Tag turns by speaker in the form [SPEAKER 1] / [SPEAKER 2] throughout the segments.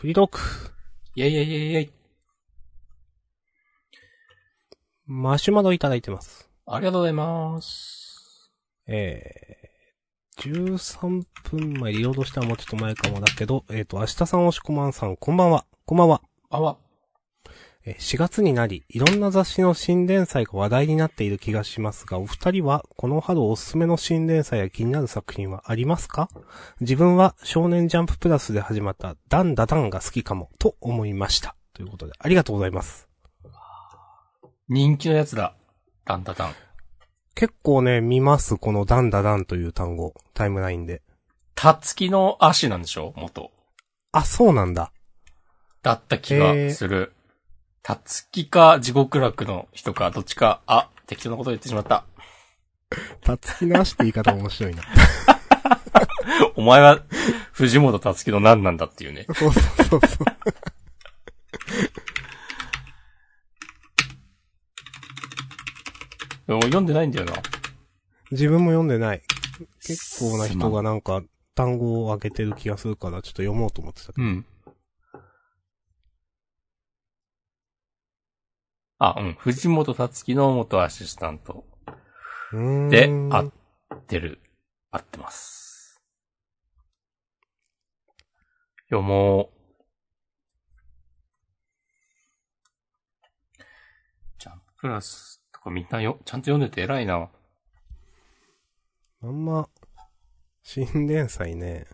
[SPEAKER 1] フリートーク。
[SPEAKER 2] イェイイェイイェイイェイ。
[SPEAKER 1] マシュマロいただいてます。
[SPEAKER 2] ありがとうございます。
[SPEAKER 1] えー、13分前、リロードしたらもうちょっと前かもだけど、えっ、と、明日さん、おしこまんさん、こんばんは。こんばんは。
[SPEAKER 2] あわ。
[SPEAKER 1] えー4月になり、いろんな雑誌の新連載が話題になっている気がしますが、お二人は、この春おすすめの新連載や気になる作品はありますか？自分は、少年ジャンププラスで始まった、ダンダダンが好きかも、と思いました。ということで、ありがとうございます。
[SPEAKER 2] 人気のやつだ。タンタタン。
[SPEAKER 1] 結構ね、見ます、このダンダダンという単語、タイムラインで。
[SPEAKER 2] たつきの足なんでしょ？元。
[SPEAKER 1] あ、そうなんだ。
[SPEAKER 2] だった気がする。たつきか地獄楽の人か、どっちか、あ、適当なこと言ってしまった。
[SPEAKER 1] たつきなしって言い方面白いな。
[SPEAKER 2] お前は、藤本たつきの何なんだっていうね。
[SPEAKER 1] そうそうそうそう。
[SPEAKER 2] でも読んでないんだよな。
[SPEAKER 1] 自分も読んでない。結構な人がなんか単語を開けてる気がするからちょっと読もうと思ってたけ
[SPEAKER 2] うん。あ、うん。藤本たつきの元アシスタント。で、合ってる。合ってます。読もう。ジャンププラスとかみんなよ、ちゃんと読んでて偉いな。
[SPEAKER 1] あんま、新連載ね。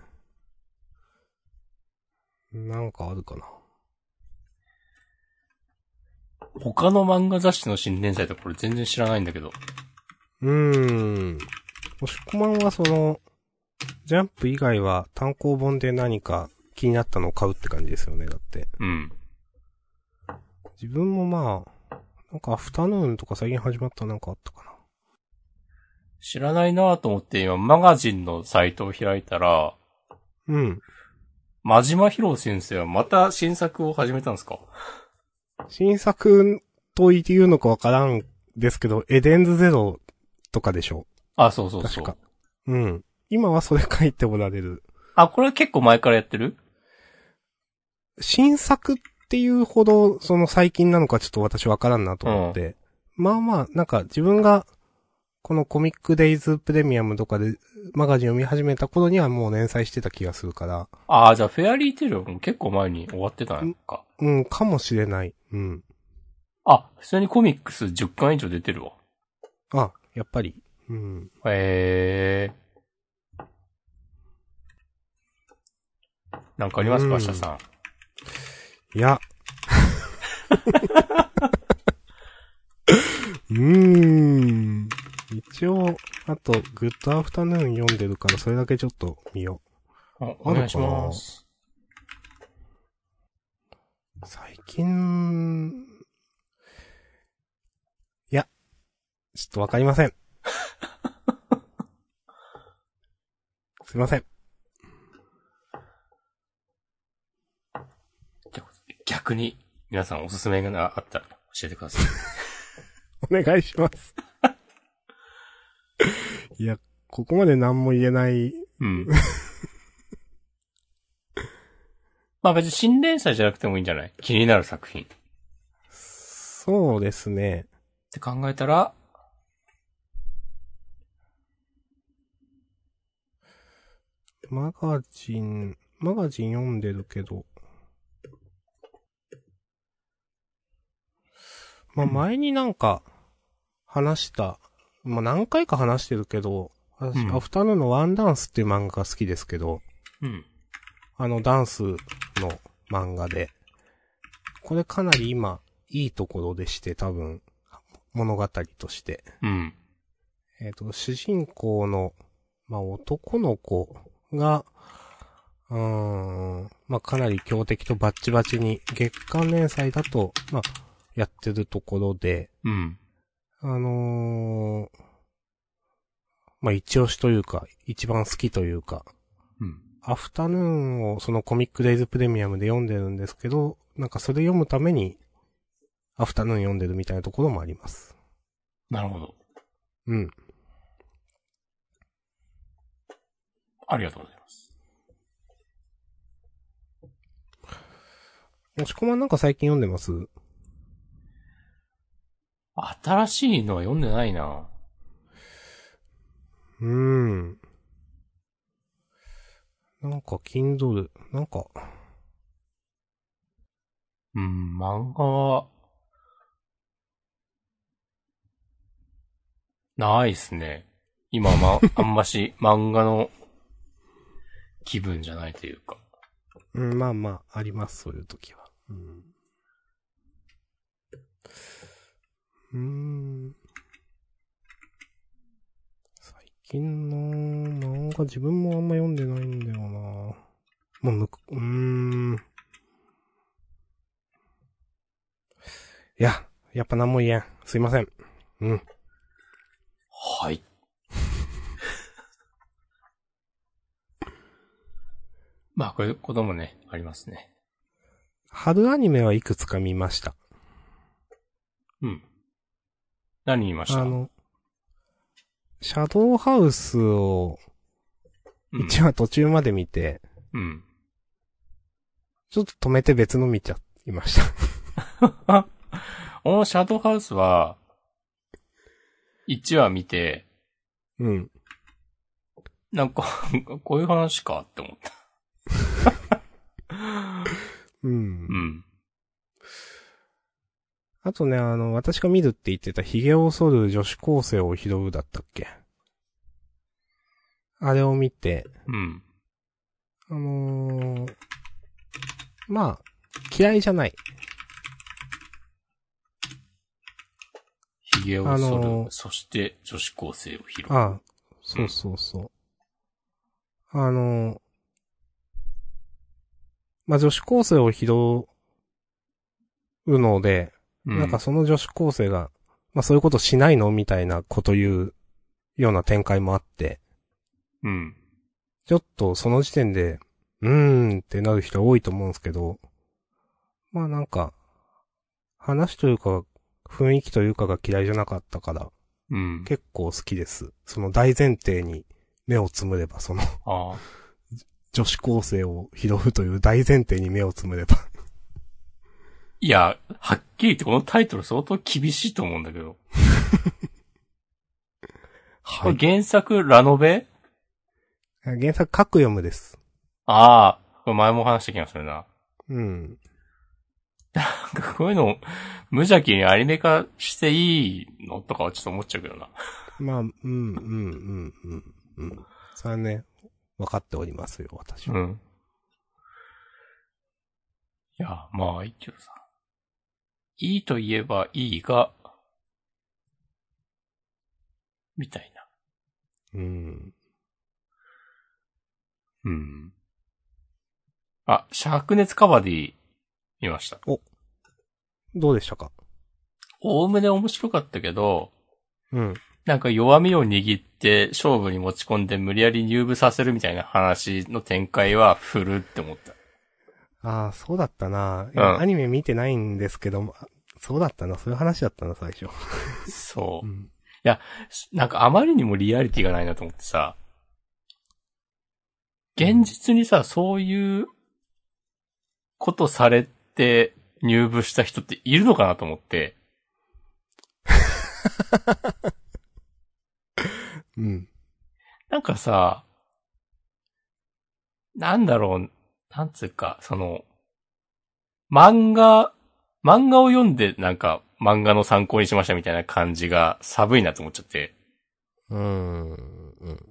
[SPEAKER 1] なんかあるかな。
[SPEAKER 2] 他の漫画雑誌の新連載とかこれ全然知らないんだけど。
[SPEAKER 1] うーん。もしこまんはその、ジャンプ以外は単行本で何か気になったのを買うって感じですよね、だって。
[SPEAKER 2] うん。
[SPEAKER 1] 自分もまあ、なんかアフタヌーンとか最近始まったなんかあったかな。
[SPEAKER 2] 知らないなと思って今マガジンのサイトを開いたら、
[SPEAKER 1] うん。
[SPEAKER 2] 真島博先生はまた新作を始めたんですか？
[SPEAKER 1] 新作と言うのかわからんですけど、エデンズゼロとかでしょ？
[SPEAKER 2] あ、そうそうそう。
[SPEAKER 1] 確か。うん。今はそれ書いておられる。
[SPEAKER 2] あ、これ結構前からやってる？
[SPEAKER 1] 新作っていうほど、その最近なのかちょっと私わからんなと思って。まあまあ、なんか自分が、このコミックデイズプレミアムとかでマガジンを見始めた頃にはもう連載してた気がするから、
[SPEAKER 2] ああ、じゃあフェアリーテイルはもう結構前に終わってたのか。
[SPEAKER 1] うん、かもしれない。うん。
[SPEAKER 2] あ、普通にコミックス10巻以上出てるわ。
[SPEAKER 1] あ、やっぱり。うん。
[SPEAKER 2] へえ。なんかありますか、
[SPEAKER 1] うん
[SPEAKER 2] 明日さん？
[SPEAKER 1] いや。うーん。一応、あと、グッドアフタヌーン読んでるから、それだけちょっと見よ
[SPEAKER 2] あお願いします。
[SPEAKER 1] う。最近、いや、ちょっとわかりません。すいません。
[SPEAKER 2] 逆に、皆さんおすすめがあったら教えてください。
[SPEAKER 1] お願いします。いや、ここまで何も言えない。
[SPEAKER 2] うん。まあ別に新連載じゃなくてもいいんじゃない？気になる作品。っ
[SPEAKER 1] そうですね。
[SPEAKER 2] て考えたら、
[SPEAKER 1] マガジン、マガジン読んでるけど。まあ、前になんか、話した、まあ、何回か話してるけど、私、
[SPEAKER 2] うん
[SPEAKER 1] アフタヌーンのワンダンスっていう漫画が好きですけど、
[SPEAKER 2] うん。
[SPEAKER 1] あのダンスの漫画で、これかなり今、いいところでして、多分、物語として。
[SPEAKER 2] うん。
[SPEAKER 1] えっ、と、主人公の、まあ、男の子が、うーん、まあ、かなり強敵とバッチバチに月刊連載だと、まあ、やってるところで、
[SPEAKER 2] うん。
[SPEAKER 1] あのーまあ、一押しというか、一番好きというか、
[SPEAKER 2] うん。
[SPEAKER 1] アフタヌーンをそのコミックデイズプレミアムで読んでるんですけど、なんかそれ読むために、アフタヌーン読んでるみたいなところもあります。
[SPEAKER 2] なるほど。
[SPEAKER 1] うん。
[SPEAKER 2] ありがとうございます。
[SPEAKER 1] 押し込まんなんか最近読んでます？
[SPEAKER 2] 新しいのは読んでないな。
[SPEAKER 1] うーん。なんか、Kindle、なんか、
[SPEAKER 2] うん、漫画は、ないっすね。今ま、あんまし漫画の気分じゃないというか。
[SPEAKER 1] うん、まあまあ、あります、そういう時は。うん。うーん。最近の漫画自分もあんま読んでないんだよなもうむく、うーん。いや、やっぱ何も言えん。すいません。うん。
[SPEAKER 2] はい。まあ、これ、子供ね、ありますね。
[SPEAKER 1] 春アニメはいくつか見ました。
[SPEAKER 2] うん。何見ました？
[SPEAKER 1] あの、シャドウハウスを
[SPEAKER 2] うん
[SPEAKER 1] 1話途中まで見て、
[SPEAKER 2] うん。
[SPEAKER 1] ちょっと止めて別の見ちゃいました。
[SPEAKER 2] このシャドウハウスは、1話見て、
[SPEAKER 1] うん。
[SPEAKER 2] なんか、こういう話かって思った。
[SPEAKER 1] うん
[SPEAKER 2] う。ん。
[SPEAKER 1] あとね、あの、私が見るって言ってた髭を剃る女子高生を拾うだったっけ？あれを見て、
[SPEAKER 2] うん。
[SPEAKER 1] あのー、まあ、嫌いじゃない。
[SPEAKER 2] 髭を剃る、
[SPEAKER 1] あのー
[SPEAKER 2] そして女子高生を拾う。
[SPEAKER 1] ああ、そうそうそう。あのー、まあ、女子高生を拾うので、
[SPEAKER 2] う
[SPEAKER 1] なんかその女子高生が、まあそういうことしないのみたいなこと言うような展開もあって、
[SPEAKER 2] うん。
[SPEAKER 1] ちょっとその時点で、うーんってなる人多いと思うんですけど、まあなんか、話というか、雰囲気というかが嫌いじゃなかったから、
[SPEAKER 2] うん。
[SPEAKER 1] 結構好きです。その大前提に目をつむれば、その。女子高生を拾うという大前提に目をつむれば。
[SPEAKER 2] いや、はっきり言ってこのタイトル相当厳しいと思うんだけど。これ原作ラノベ？
[SPEAKER 1] 原作各読むです。
[SPEAKER 2] ああ、これ前も話した気がするな。
[SPEAKER 1] うん。
[SPEAKER 2] なんかこういうの、無邪気にアニメ化していいのとかはちょっと思っちゃうけどな。
[SPEAKER 1] まあ、うん、うん、うん、うん、うん。それはね、分かっておりますよ、私は。
[SPEAKER 2] うん。いや、まあいいけどさ。いいと言えばいいが、みたいな。
[SPEAKER 1] うん。
[SPEAKER 2] うん。あ、灼熱カバディ見ました。
[SPEAKER 1] どうでしたか？
[SPEAKER 2] おおむね面白かったけど、
[SPEAKER 1] うん。
[SPEAKER 2] なんか弱みを握って勝負に持ち込んで無理やり入部させるみたいな話の展開は振るって思った。
[SPEAKER 1] ああ、そうだったな。いや
[SPEAKER 2] うん
[SPEAKER 1] アニメ見てないんですけどそうだったな。そういう話だったな、最初。
[SPEAKER 2] そうう。
[SPEAKER 1] ん。
[SPEAKER 2] なんかあまりにもリアリティがないなと思ってさ、現実にさ、そういうことされて入部した人っているのかなと思って、
[SPEAKER 1] うん。
[SPEAKER 2] なんかさ、なんだろう、なんつうか、その、漫画、漫画を読んでなんか漫画の参考にしましたみたいな感じが寒いなと思っちゃって。
[SPEAKER 1] うーん。うん。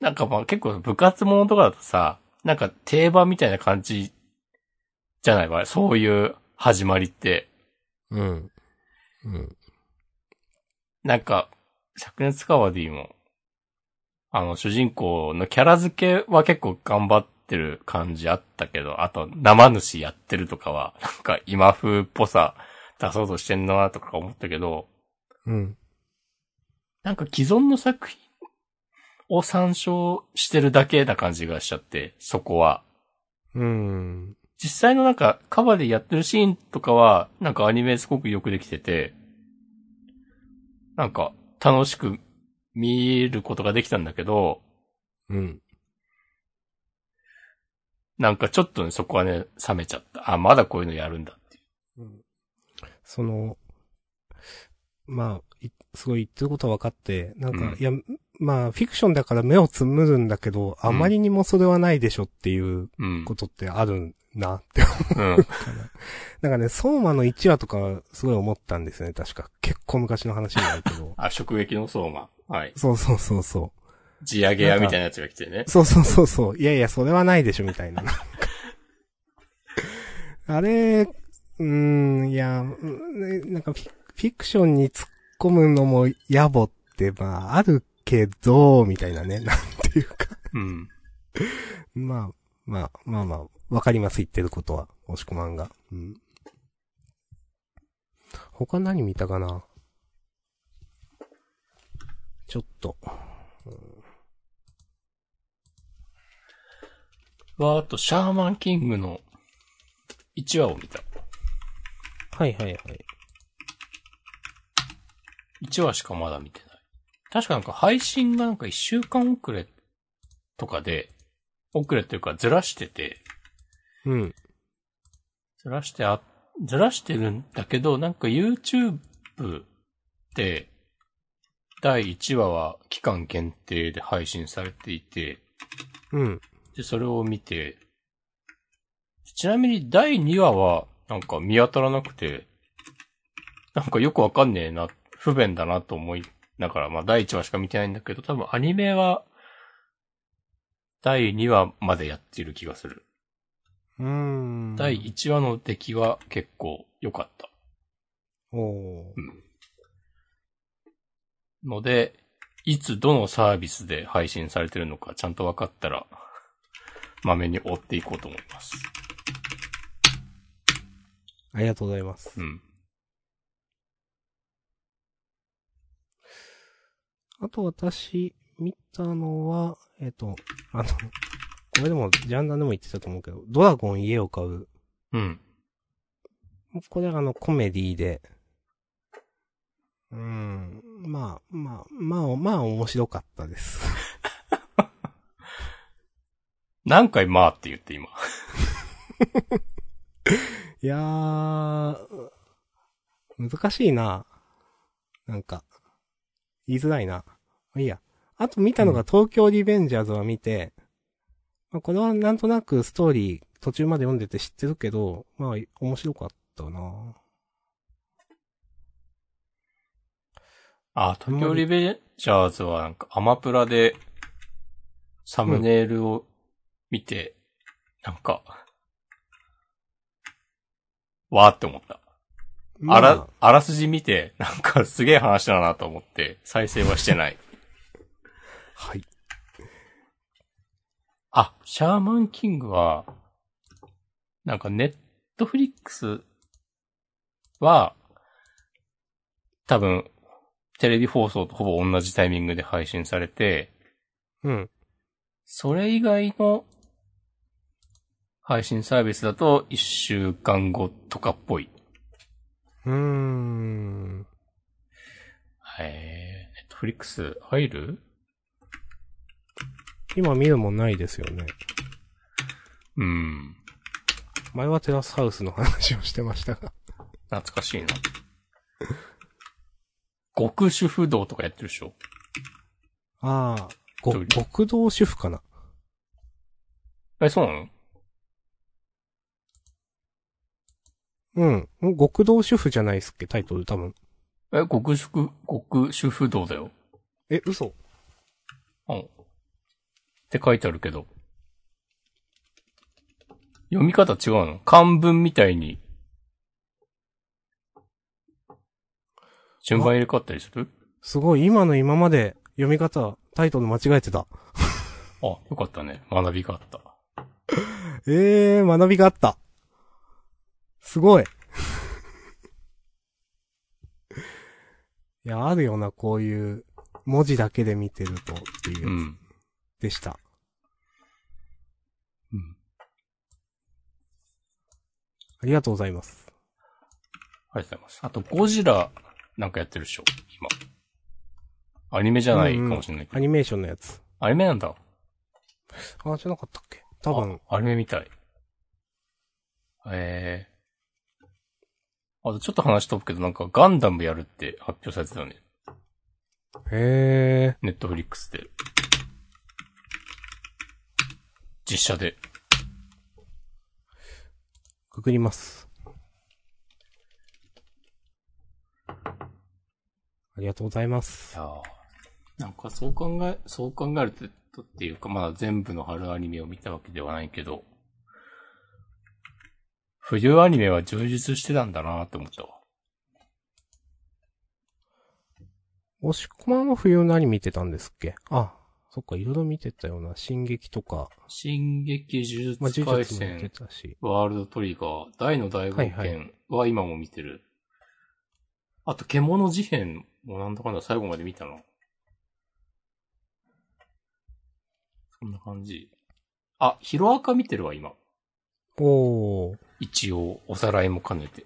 [SPEAKER 2] なんかまあ結構部活ものとかだとさ、なんか定番みたいな感じじゃない？わ。そういう始まりって。
[SPEAKER 1] うん。うん。
[SPEAKER 2] なんか、灼熱カワディも、あの主人公のキャラ付けは結構頑張ってる感じあったけど、あと生主やってるとかは、なんか今風っぽさ出そうとしてんなとか思ったけど、
[SPEAKER 1] うん。
[SPEAKER 2] なんか既存の作品を参照してるだけな感じがしちゃって、そこは。
[SPEAKER 1] うん。
[SPEAKER 2] 実際のなんかカバーでやってるシーンとかは、なんかアニメすごくよくできてて、なんか楽しく見ることができたんだけど、
[SPEAKER 1] うん。
[SPEAKER 2] なんかちょっとね、そこはね、冷めちゃった。あ、まだこういうのやるんだっていう。
[SPEAKER 1] うんその、まあ、いすごい言ってることは分かって、なんか、
[SPEAKER 2] うん
[SPEAKER 1] いや、まあ、フィクションだから目をつむるんだけど、あまりにもそれはないでしょっていう
[SPEAKER 2] うん。
[SPEAKER 1] ことってあるなって
[SPEAKER 2] うん。
[SPEAKER 1] なんかね、相馬の1話とかすごい思ったんですね、確か。結構昔の話になるけど。
[SPEAKER 2] あ、直撃の相馬。はい。
[SPEAKER 1] そうそうそうそ
[SPEAKER 2] 地上げ屋みたいなやつが来てね
[SPEAKER 1] う。。そうそうそうそう。いやいや、それはないでしょ、みたいな。あれ、うーん、いや、なんかフィフィクションに突っ込むのも野暮って、まあ、あるけど、みたいなね、なんていうか。
[SPEAKER 2] うん。
[SPEAKER 1] まあ、まあ、まあまあ、わかります、言ってることは。押し込まんが。うん。他何見たかな？ちょっと。
[SPEAKER 2] わーっと、シャーマンキングの1話を見た。
[SPEAKER 1] はいはいはい。
[SPEAKER 2] 1話しかまだ見てない。確かなんか配信がなんか1週間遅れとかで、遅れっていうかずらしてて、
[SPEAKER 1] うん。
[SPEAKER 2] ずらしてあ、ずらしてるんだけど、なんか YouTube で、第1話は期間限定で配信されていて、
[SPEAKER 1] うん。
[SPEAKER 2] で、それを見て、ちなみに第2話は、なんか見当たらなくて、なんかよくわかんねえな、不便だなと思いながら、まあ第1話しか見てないんだけど、多分アニメは、第2話までやってる気がする。
[SPEAKER 1] うーん。
[SPEAKER 2] 第1話の出来は結構良かった。
[SPEAKER 1] おー
[SPEAKER 2] ので、いつどのサービスで配信されてるのかちゃんと分かったら、まめに追っていこうと思います。
[SPEAKER 1] ありがとうございます。
[SPEAKER 2] うん。
[SPEAKER 1] あと私、見たのは、えっ、と、あの、これでも、ジャンダンでも言ってたと思うけど、ドラゴン家を買う。
[SPEAKER 2] うん。
[SPEAKER 1] これはあの、コメディで、うーん、まあ、まあ、まあ、まあ、面白かったです。
[SPEAKER 2] 何回まあって言って今。
[SPEAKER 1] いやー、難しいな。なんか、言いづらいな。まあいいや。あと見たのが東京リベンジャーズは見て、まあ、これはなんとなくストーリー途中まで読んでて知ってるけど、まあ面白かったな。
[SPEAKER 2] あ、東京リベンジャーズはなんかアマプラでサムネイルを見て、なんか、わーって思った。
[SPEAKER 1] ま
[SPEAKER 2] あら、あらすじ見て、なんかすげえ話だなと思って、再生はしてない。
[SPEAKER 1] はい。
[SPEAKER 2] あ、シャーマンキングは、なんかネットフリックスは、多分、テレビ放送とほぼ同じタイミングで配信されて、
[SPEAKER 1] うん。
[SPEAKER 2] それ以外の配信サービスだと1週間後とかっぽい。
[SPEAKER 1] うーん。
[SPEAKER 2] えー、ネットフリックス入る？
[SPEAKER 1] 今見るもんないですよね。
[SPEAKER 2] うん。
[SPEAKER 1] 前はテラスハウスの話をしてましたが。
[SPEAKER 2] 懐かしいな。極主不動とかやってるでしょ？
[SPEAKER 1] ああ、極道主婦かな。
[SPEAKER 2] え、そうなの？
[SPEAKER 1] うん。極道主婦じゃないっすっけ、タイトル多分。
[SPEAKER 2] え、極主、極主不動だよ。
[SPEAKER 1] え、嘘
[SPEAKER 2] うん。って書いてあるけど。読み方違うの？漢文みたいに。順番入れ替わったりする？
[SPEAKER 1] すごい、今の今まで読み方、タイトル間違えてた。
[SPEAKER 2] あ、よかったね。学びがあった。
[SPEAKER 1] え えー、学びがあった。すごい。いや、あるよな、こういう、文字だけで見てるとっていううやつ
[SPEAKER 2] ん。
[SPEAKER 1] でした。
[SPEAKER 2] うん。
[SPEAKER 1] ありがとうございます。
[SPEAKER 2] ありがとうございます。あと、ゴジラなんかやってるでしょ今。アニメじゃないかもしれないけど。
[SPEAKER 1] アニメーションのやつ。
[SPEAKER 2] アニメなんだ。
[SPEAKER 1] あ、じゃなかったっけ？多分、
[SPEAKER 2] あアニメみたい。ええあとちょっと話飛ぶけど、なんかガンダムやるって発表されてたよね。
[SPEAKER 1] へえ。
[SPEAKER 2] ネットフリックスで。実写で。
[SPEAKER 1] くぐります。ありがとうございます
[SPEAKER 2] い。やーなんかそう考え、そう考えるとっていうか、まだ全部の春アニメを見たわけではないけど、冬アニメは充実してたんだなって思ったわ。
[SPEAKER 1] 押し込まんは冬何見てたんですっけ？あ、そっか、いろいろ見てたような。進撃とか、
[SPEAKER 2] 進撃呪
[SPEAKER 1] まあ、
[SPEAKER 2] 術廻
[SPEAKER 1] 呪術も見て
[SPEAKER 2] 戦、
[SPEAKER 1] たし。
[SPEAKER 2] ワールドトリガー、大の大冒
[SPEAKER 1] はいは
[SPEAKER 2] 険は今も見てる。あと、獣事変もなんだかんだ最後まで見たな。そんな感じ。あ、ヒロアカ見てるわ、今。
[SPEAKER 1] おー。
[SPEAKER 2] 一応、おさらいも兼ねて。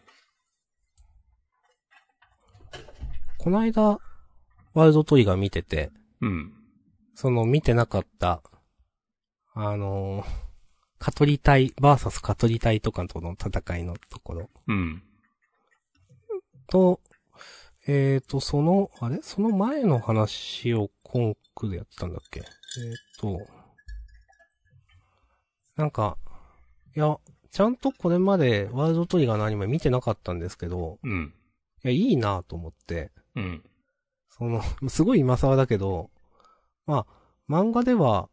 [SPEAKER 1] この間、ワールドトリガー見てて、
[SPEAKER 2] うん。
[SPEAKER 1] その見てなかった、あのー、カトリ隊、バーサスカトリ隊とかとの戦いのところ
[SPEAKER 2] うん。
[SPEAKER 1] と、えーと、その、あれ？その前の話をコンクでやってたんだっけ？えーと、なんか、いや、ちゃんとこれまでワールドトリガーのアニメ見てなかったんですけど、
[SPEAKER 2] うん。
[SPEAKER 1] いや、いいなと思って、
[SPEAKER 2] うん。
[SPEAKER 1] その、すごい今更だけど、まあ、漫画では、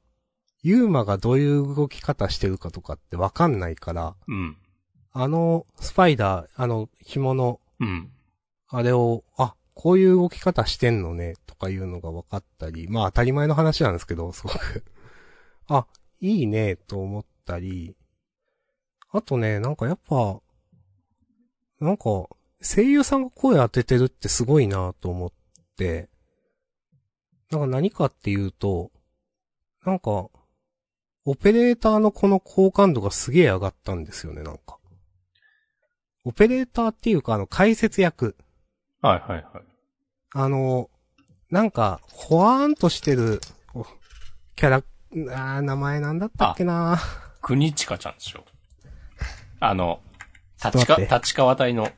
[SPEAKER 1] ユーマがどういう動き方してるかとかってわかんないから、
[SPEAKER 2] うん。
[SPEAKER 1] あの、スパイダー、あの、紐の、
[SPEAKER 2] うん。
[SPEAKER 1] あれを、あ、こういう動き方してんのね、とかいうのが分かったり、まあ当たり前の話なんですけど、すごく。あ、いいね、と思ったり、あとね、なんかやっぱ、なんか、声優さんが声当ててるってすごいなと思って、なんか何かっていうと、なんか、オペレーターのこの好感度がすげえ上がったんですよね、なんか。オペレーターっていうか、あの、解説役。
[SPEAKER 2] はいはいはい。
[SPEAKER 1] あの、なんか、ほわーんとしてる、おキャラ、あー名前なんだったっけな
[SPEAKER 2] 国近ちゃんでしょ。あの、立川、立川隊の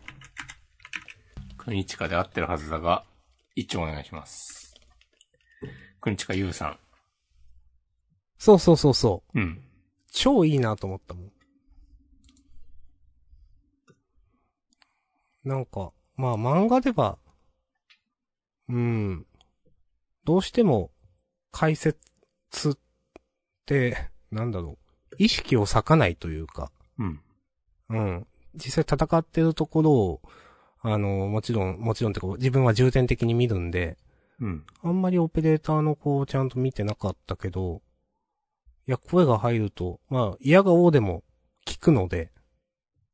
[SPEAKER 2] 国近で合ってるはずだが、一応お願いします。国近優さん。
[SPEAKER 1] そうそうそうそう。
[SPEAKER 2] うん。
[SPEAKER 1] 超いいなと思ったもん。なんか、まあ漫画では、うん、どうしても解説って、なんだろう、意識を割かないというか、
[SPEAKER 2] うん。
[SPEAKER 1] うん。実際戦ってるところを、あの、もちろん、もちろんってか、自分は重点的に見るんで、
[SPEAKER 2] うん。
[SPEAKER 1] あんまりオペレーターの子をちゃんと見てなかったけど、いや、声が入ると、まあ、嫌が王でも聞くので、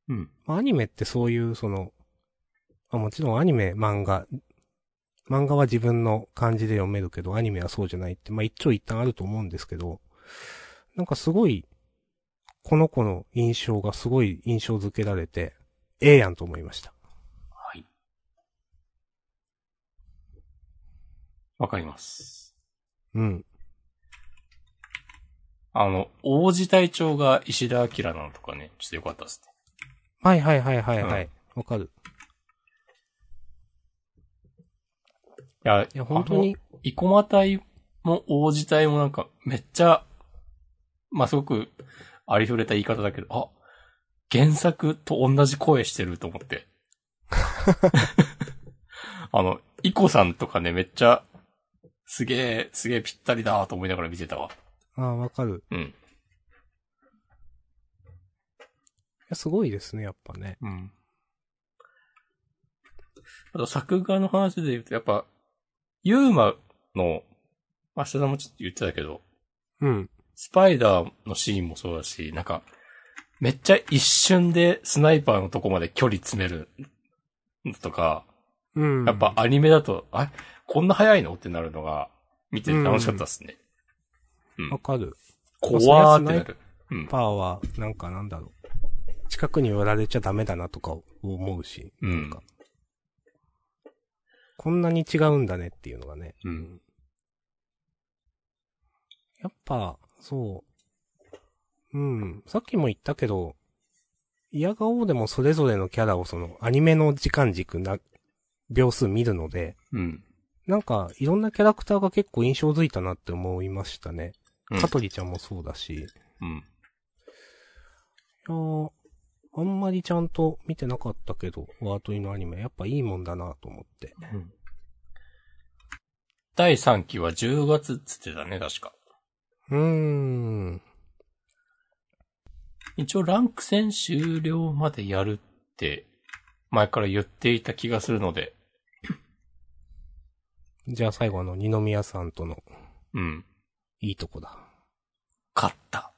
[SPEAKER 2] うん。
[SPEAKER 1] まあアニメってそういう、その、まあもちろんアニメ、漫画、漫画は自分の感じで読めるけど、アニメはそうじゃないって、まあ一長一短あると思うんですけど、なんかすごい、この子の印象がすごい印象づけられて、ええやんと思いました。
[SPEAKER 2] はい。わかります。
[SPEAKER 1] うん。
[SPEAKER 2] あの、王子隊長が石田明なのとかね、ちょっとよかったですね。
[SPEAKER 1] はいはいはいはいはい。わ、かる。
[SPEAKER 2] いや、い
[SPEAKER 1] いや、本当に、
[SPEAKER 2] 生駒隊も王子隊もなんか、めっちゃ、まあ、すごく、ありふれた言い方だけど、あ、原作と同じ声してると思って。あの、イコさんとかね、めっちゃ、すげえ、すげえぴったりだと思いながら見てたわ。
[SPEAKER 1] ああ、わかる。い
[SPEAKER 2] うん。
[SPEAKER 1] や、すごいですね、やっぱね。
[SPEAKER 2] うん。あと、作画の話で言うと、やっぱ、ユーマの、明日さんもちょっと言ってたけど、
[SPEAKER 1] うん。
[SPEAKER 2] スパイダーのシーンもそうだし、なんか、めっちゃ一瞬でスナイパーのとこまで距離詰めるのとか、
[SPEAKER 1] うん。
[SPEAKER 2] やっぱ、アニメだと、あ、こんな早いの？ってなるのが、見てて楽しかったっすね。うん。
[SPEAKER 1] わかる。
[SPEAKER 2] 怖ーってなる。うん。
[SPEAKER 1] パーは、なんかなんだろう。近くに寄られちゃダメだなとか思うし。
[SPEAKER 2] うん
[SPEAKER 1] なんかこんなに違うんだねっていうのがね。
[SPEAKER 2] うん。
[SPEAKER 1] やっぱ、そう。うん。さっきも言ったけど、嫌がおうでもそれぞれのキャラをそのアニメの時間軸な、秒数見るので、
[SPEAKER 2] うん。
[SPEAKER 1] なんかいろんなキャラクターが結構印象づいたなって思いましたね。
[SPEAKER 2] うん
[SPEAKER 1] 香取ちゃんもそうだし。い
[SPEAKER 2] うん。
[SPEAKER 1] やーあんまりちゃんと見てなかったけど、ワートリのアニメ、やっぱいいもんだなと思って。
[SPEAKER 2] うん。第3期は10月っつってたね、確か。
[SPEAKER 1] うーん。
[SPEAKER 2] 一応ランク戦終了までやるって、前から言っていた気がするので、
[SPEAKER 1] じゃあ最後あの、二宮さんとの
[SPEAKER 2] うん。
[SPEAKER 1] いいとこだ。
[SPEAKER 2] 勝った。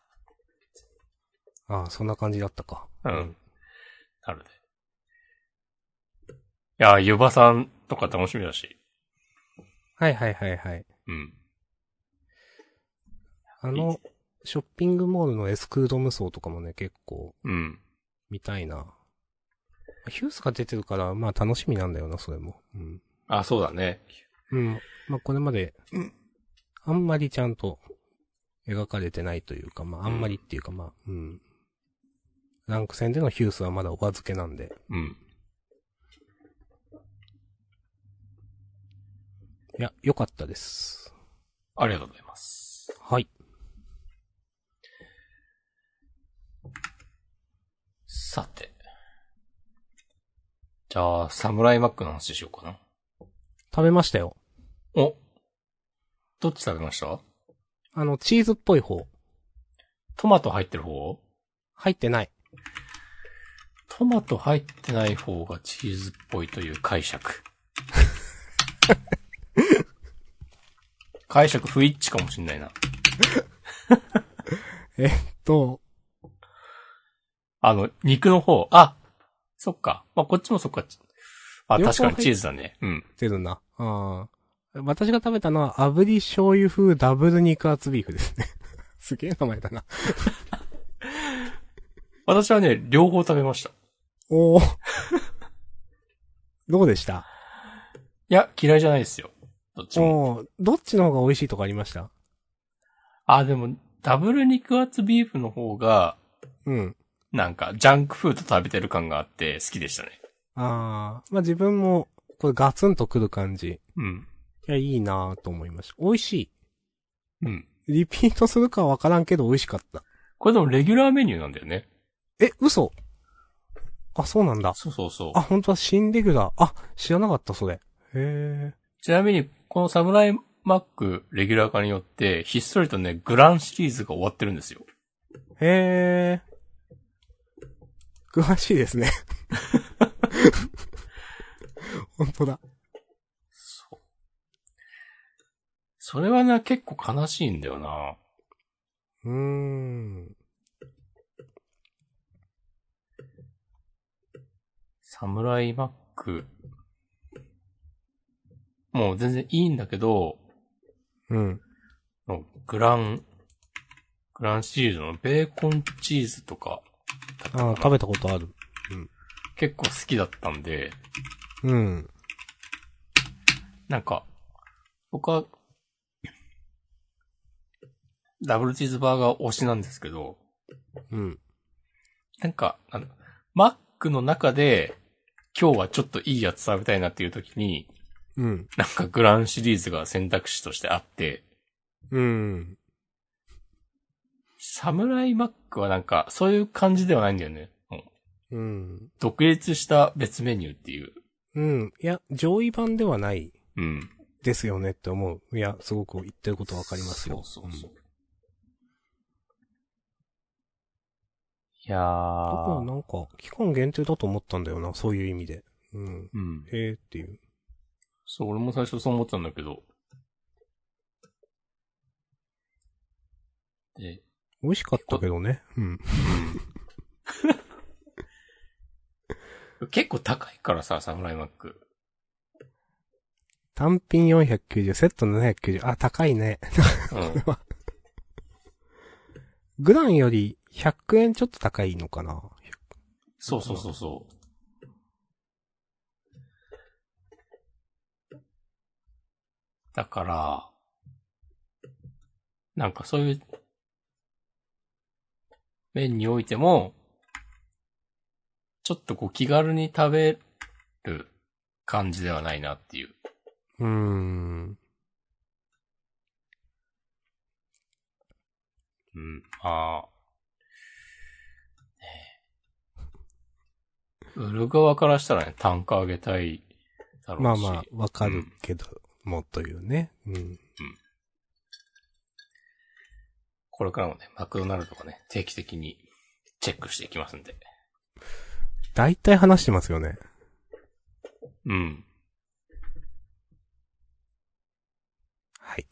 [SPEAKER 1] ああ、そんな感じだったか。
[SPEAKER 2] うん。なるで。いや、ゆばさんとか楽しみだし。
[SPEAKER 1] はいはいはいはい。
[SPEAKER 2] うん。
[SPEAKER 1] あの、ショッピングモールのエスクード無双とかもね、結構
[SPEAKER 2] うん。
[SPEAKER 1] 見たいな。ヒュースが出てるから、まあ楽しみなんだよな、それも。うん。
[SPEAKER 2] あ、そうだね。
[SPEAKER 1] うん。まあこれまで、あんまりちゃんと描かれてないというか、まああんまりっていうか、まあ、うん。ランク戦でのヒュースはまだお預けなんで。
[SPEAKER 2] うん。
[SPEAKER 1] いや、良かったです。
[SPEAKER 2] ありがとうございます。
[SPEAKER 1] はい。
[SPEAKER 2] さて。じゃあ、サムライマックの話しようかな。
[SPEAKER 1] 食べましたよ。
[SPEAKER 2] おどっち食べました？
[SPEAKER 1] あの、チーズっぽい方。
[SPEAKER 2] トマト入ってる方？
[SPEAKER 1] 入ってない。
[SPEAKER 2] トマト入ってない方がチーズっぽいという解釈。解釈不一致かもしんないな。
[SPEAKER 1] と、
[SPEAKER 2] あの、肉の方。あそっか。まあ、こっちもそっか。あ、確かにチーズだね。うん。
[SPEAKER 1] 出るな。ああ。私が食べたのは、炙り醤油風ダブル肉厚ビーフですね。すげえ名前だな。
[SPEAKER 2] 私はね、両方食べました。
[SPEAKER 1] おお。どうでした？
[SPEAKER 2] いや、嫌いじゃないですよ。どっちも。
[SPEAKER 1] どっちの方が美味しいとかありました？
[SPEAKER 2] あ、でも、ダブル肉厚ビーフの方が、
[SPEAKER 1] うん。
[SPEAKER 2] なんか、ジャンクフード食べてる感があって好きでしたね。
[SPEAKER 1] ああ。まあ、自分も、これガツンとくる感じ。
[SPEAKER 2] うん。
[SPEAKER 1] いや、いいなぁと思いました。美味し
[SPEAKER 2] うん。
[SPEAKER 1] い。リピートするかはわからんけど美味しかった。
[SPEAKER 2] これでもレギュラーメニューなんだよね。
[SPEAKER 1] え、嘘あ、そうなんだ。
[SPEAKER 2] そうそうそう
[SPEAKER 1] あ、。本当は新レギュラー。あ、知らなかった、それ。へえ。
[SPEAKER 2] ちなみに、このサムライマックレギュラー化によって、ひっそりとね、グランシリーズが終わってるんですよ。
[SPEAKER 1] へえ。詳しいですね。本当だ。
[SPEAKER 2] そう。それはね、結構悲しいんだよな。
[SPEAKER 1] うーん。
[SPEAKER 2] サムライマック。もう全然いいんだけど、
[SPEAKER 1] うん。
[SPEAKER 2] のグラン、グランシリーズのベーコンチーズとか、
[SPEAKER 1] ああ、食べたことある。
[SPEAKER 2] 結構好きだったんで、
[SPEAKER 1] うん。
[SPEAKER 2] なんか、僕は、ダブルチーズバーガー推しなんですけど、
[SPEAKER 1] うん。
[SPEAKER 2] なんか、あの、マックの中で、今日はちょっといいやつ食べたいなっていう時に、
[SPEAKER 1] うん。
[SPEAKER 2] なんかグランシリーズが選択肢としてあって、
[SPEAKER 1] うん。
[SPEAKER 2] サムライマックはなんか、そういう感じではないんだよね。もう
[SPEAKER 1] うん。
[SPEAKER 2] 独立した別メニューっていう。
[SPEAKER 1] うん。いや、上位版ではない
[SPEAKER 2] うん。
[SPEAKER 1] ですよねって思う。いや、すごく言ってることわかりますよ。
[SPEAKER 2] そうそうそう。
[SPEAKER 1] ん
[SPEAKER 2] いや
[SPEAKER 1] だから
[SPEAKER 2] ー。
[SPEAKER 1] なんか、期間限定だと思ったんだよな、そういう意味で。うん。
[SPEAKER 2] うん。
[SPEAKER 1] へえっていう。
[SPEAKER 2] そう、俺も最初そう思ってたんだけど。で、
[SPEAKER 1] 美味しかったけどね。うん。
[SPEAKER 2] 結構高いからさ、サムライマック。
[SPEAKER 1] 単品490、セット790。あ、高いね。
[SPEAKER 2] うん。
[SPEAKER 1] グランより100円ちょっと高いのかな？
[SPEAKER 2] そうそうそうそう。だから、なんかそういう、面においても、ちょっとこう気軽に食べる感じではないなっていう。
[SPEAKER 1] うーん。
[SPEAKER 2] うん、まあ。ねえ売る側からしたらね、単価上げたいだろうし。
[SPEAKER 1] まあまあ、わかるけど、もというね。うん。
[SPEAKER 2] これからもね、マクドナルドがね、定期的にチェックしていきますんで。
[SPEAKER 1] 大体話してますよね。
[SPEAKER 2] うん。
[SPEAKER 1] はい。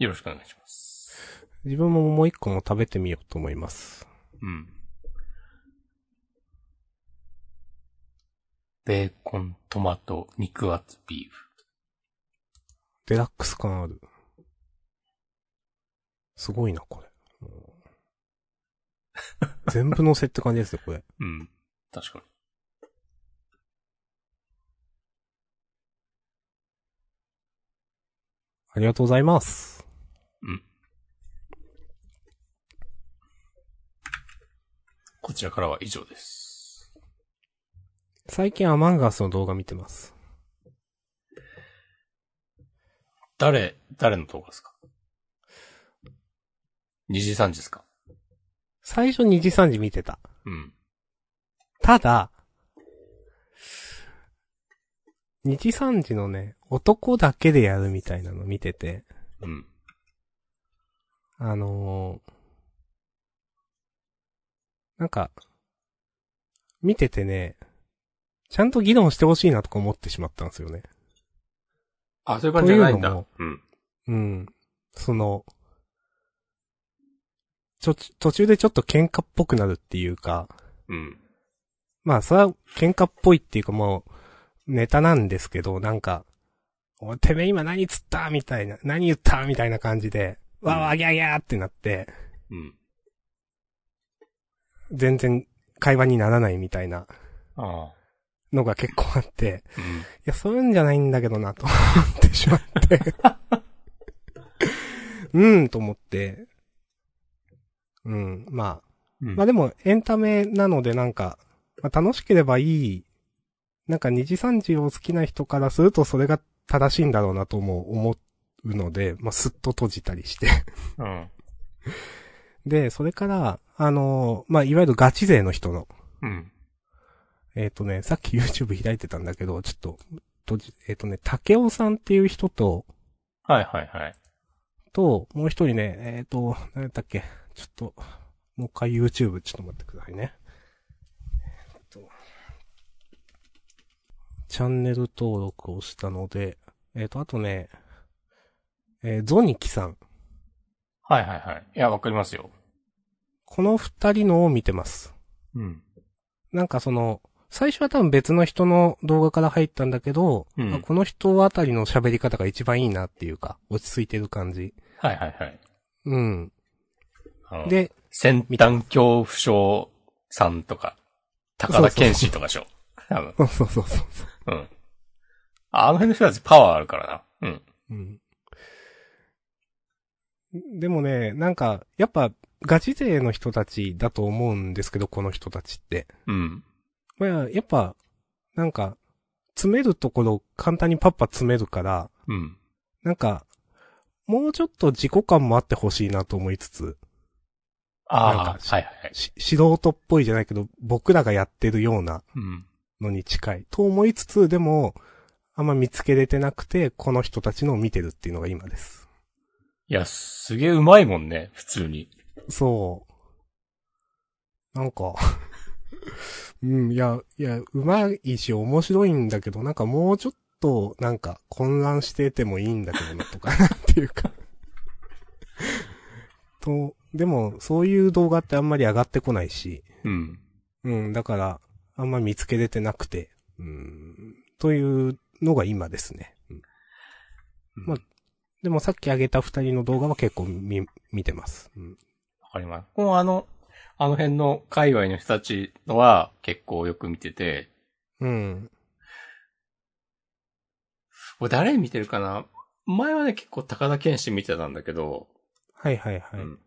[SPEAKER 2] よろしくお願いします。
[SPEAKER 1] 自分ももう一個も食べてみようと思います。
[SPEAKER 2] うん。ベーコン、トマト、肉厚ビーフ。
[SPEAKER 1] デラックス感ある。すごいな、これ。全部乗せって感じですね、これ。
[SPEAKER 2] うん。確かに。
[SPEAKER 1] ありがとうございます。
[SPEAKER 2] うん。こちらからは以上です。
[SPEAKER 1] 最近アマンガスの動画見てます。
[SPEAKER 2] 誰、誰の動画ですか？二時三時ですか？
[SPEAKER 1] 最初2時3時見てた。
[SPEAKER 2] うん。
[SPEAKER 1] ただ、2時3時のね、男だけでやるみたいなの見てて、
[SPEAKER 2] うん。
[SPEAKER 1] あのーなんか、見ててね、ちゃんと議論してほしいなとか思ってしまったんですよね。
[SPEAKER 2] あ、そういう感じじゃないんだ。
[SPEAKER 1] というのも
[SPEAKER 2] うん。
[SPEAKER 1] うん。その、ちょ、途中でちょっと喧嘩っぽくなるっていうか、
[SPEAKER 2] うん。
[SPEAKER 1] まあ、それは喧嘩っぽいっていうかもう、ネタなんですけど、なんか、おいてめえ今何つった？みたいな、何言った？みたいな感じで、わーわーギャーギャーってなって、
[SPEAKER 2] うん。
[SPEAKER 1] 全然会話にならないみたいな
[SPEAKER 2] ああ。
[SPEAKER 1] のが結構あって、
[SPEAKER 2] うん。
[SPEAKER 1] いや、そういうんじゃないんだけどな、と 思ってしまって。うん、と思って。うん、まあ。
[SPEAKER 2] うん
[SPEAKER 1] まあでも、エンタメなのでなんか、まあ、楽しければいい、なんか二次三次を好きな人からするとそれが正しいんだろうなとも思うので、まあすっと閉じたりして。
[SPEAKER 2] うん。
[SPEAKER 1] で、それから、あのまあいわゆるガチ勢の人の、
[SPEAKER 2] うん。
[SPEAKER 1] えっ、とね、さっき YouTube 開いてたんだけど、ちょっと、閉じえっ、とね、竹尾さんっていう人と、
[SPEAKER 2] はいはいはい。
[SPEAKER 1] と、もう一人ね、えっ、と、何だっけ、ちょっと、もう一回 YouTube ちょっと待ってくださいね。えっと、チャンネル登録をしたので、えっ、と、あとね、えーゾニキさん。
[SPEAKER 2] はいはいはい。いや、わかりますよ。
[SPEAKER 1] この二人のを見てます。
[SPEAKER 2] うん。
[SPEAKER 1] なんかその、最初は多分別の人の動画から入ったんだけど、
[SPEAKER 2] うん
[SPEAKER 1] あこの人あたりの喋り方が一番いいなっていうか、落ち着いてる感じ。
[SPEAKER 2] はいはいはい。
[SPEAKER 1] うん。で、
[SPEAKER 2] 先端恐怖症さんとか、高田健志とかでしょ。多分。
[SPEAKER 1] そうそうそうそう。
[SPEAKER 2] うん。あの辺の人たちパワーあるからな。うん。
[SPEAKER 1] うん。でもね、なんか、やっぱ、ガチ勢の人たちだと思うんですけど、この人たちって。
[SPEAKER 2] うん。
[SPEAKER 1] まあ、やっぱ、なんか、詰めるところ簡単にパッパ詰めるから、
[SPEAKER 2] うん。
[SPEAKER 1] なんか、もうちょっと自己感もあってほしいなと思いつつ、
[SPEAKER 2] ああ、はいはい
[SPEAKER 1] 素人っぽいじゃないけど、僕らがやってるような
[SPEAKER 2] うん。
[SPEAKER 1] のに近い。と思いつつ、でも、あんま見つけれてなくて、この人たちのを見てるっていうのが今です。
[SPEAKER 2] いや、すげえうまいもんね、普通に。
[SPEAKER 1] そう。なんか、うん、いや、いや、うまいし面白いんだけど、なんかもうちょっと、なんか混乱しててもいいんだけどな、とか、なんていうか。と、でも、そういう動画ってあんまり上がってこないし、
[SPEAKER 2] うん。
[SPEAKER 1] うん、だから、あんま見つけれてなくて、うん、というのが今ですね。うんまあでもさっき上げた二人の動画は結構見、見てます。うん。
[SPEAKER 2] わかります。もうあの、あの辺の界隈の人たちのは結構よく見てて、
[SPEAKER 1] うん。
[SPEAKER 2] これ誰見てるかな？前はね、結構高田健志見てたんだけど、
[SPEAKER 1] はいはいはい。
[SPEAKER 2] うん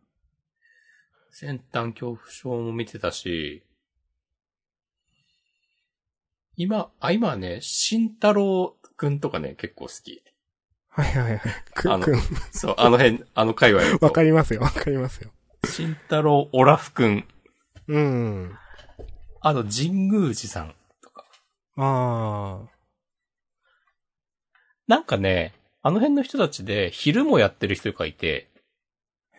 [SPEAKER 2] 先端恐怖症も見てたし、今、あ、今はね、慎太郎くんとかね、結構好き。
[SPEAKER 1] はいはいはい。く
[SPEAKER 2] あの
[SPEAKER 1] んくん。
[SPEAKER 2] そう、あの辺、あの界隈
[SPEAKER 1] わかりますよ、わかりますよ。
[SPEAKER 2] 慎太郎オラフくん。
[SPEAKER 1] うん。
[SPEAKER 2] あと、神宮寺さんとか。
[SPEAKER 1] あ
[SPEAKER 2] なんかね、あの辺の人たちで昼もやってる人がいて、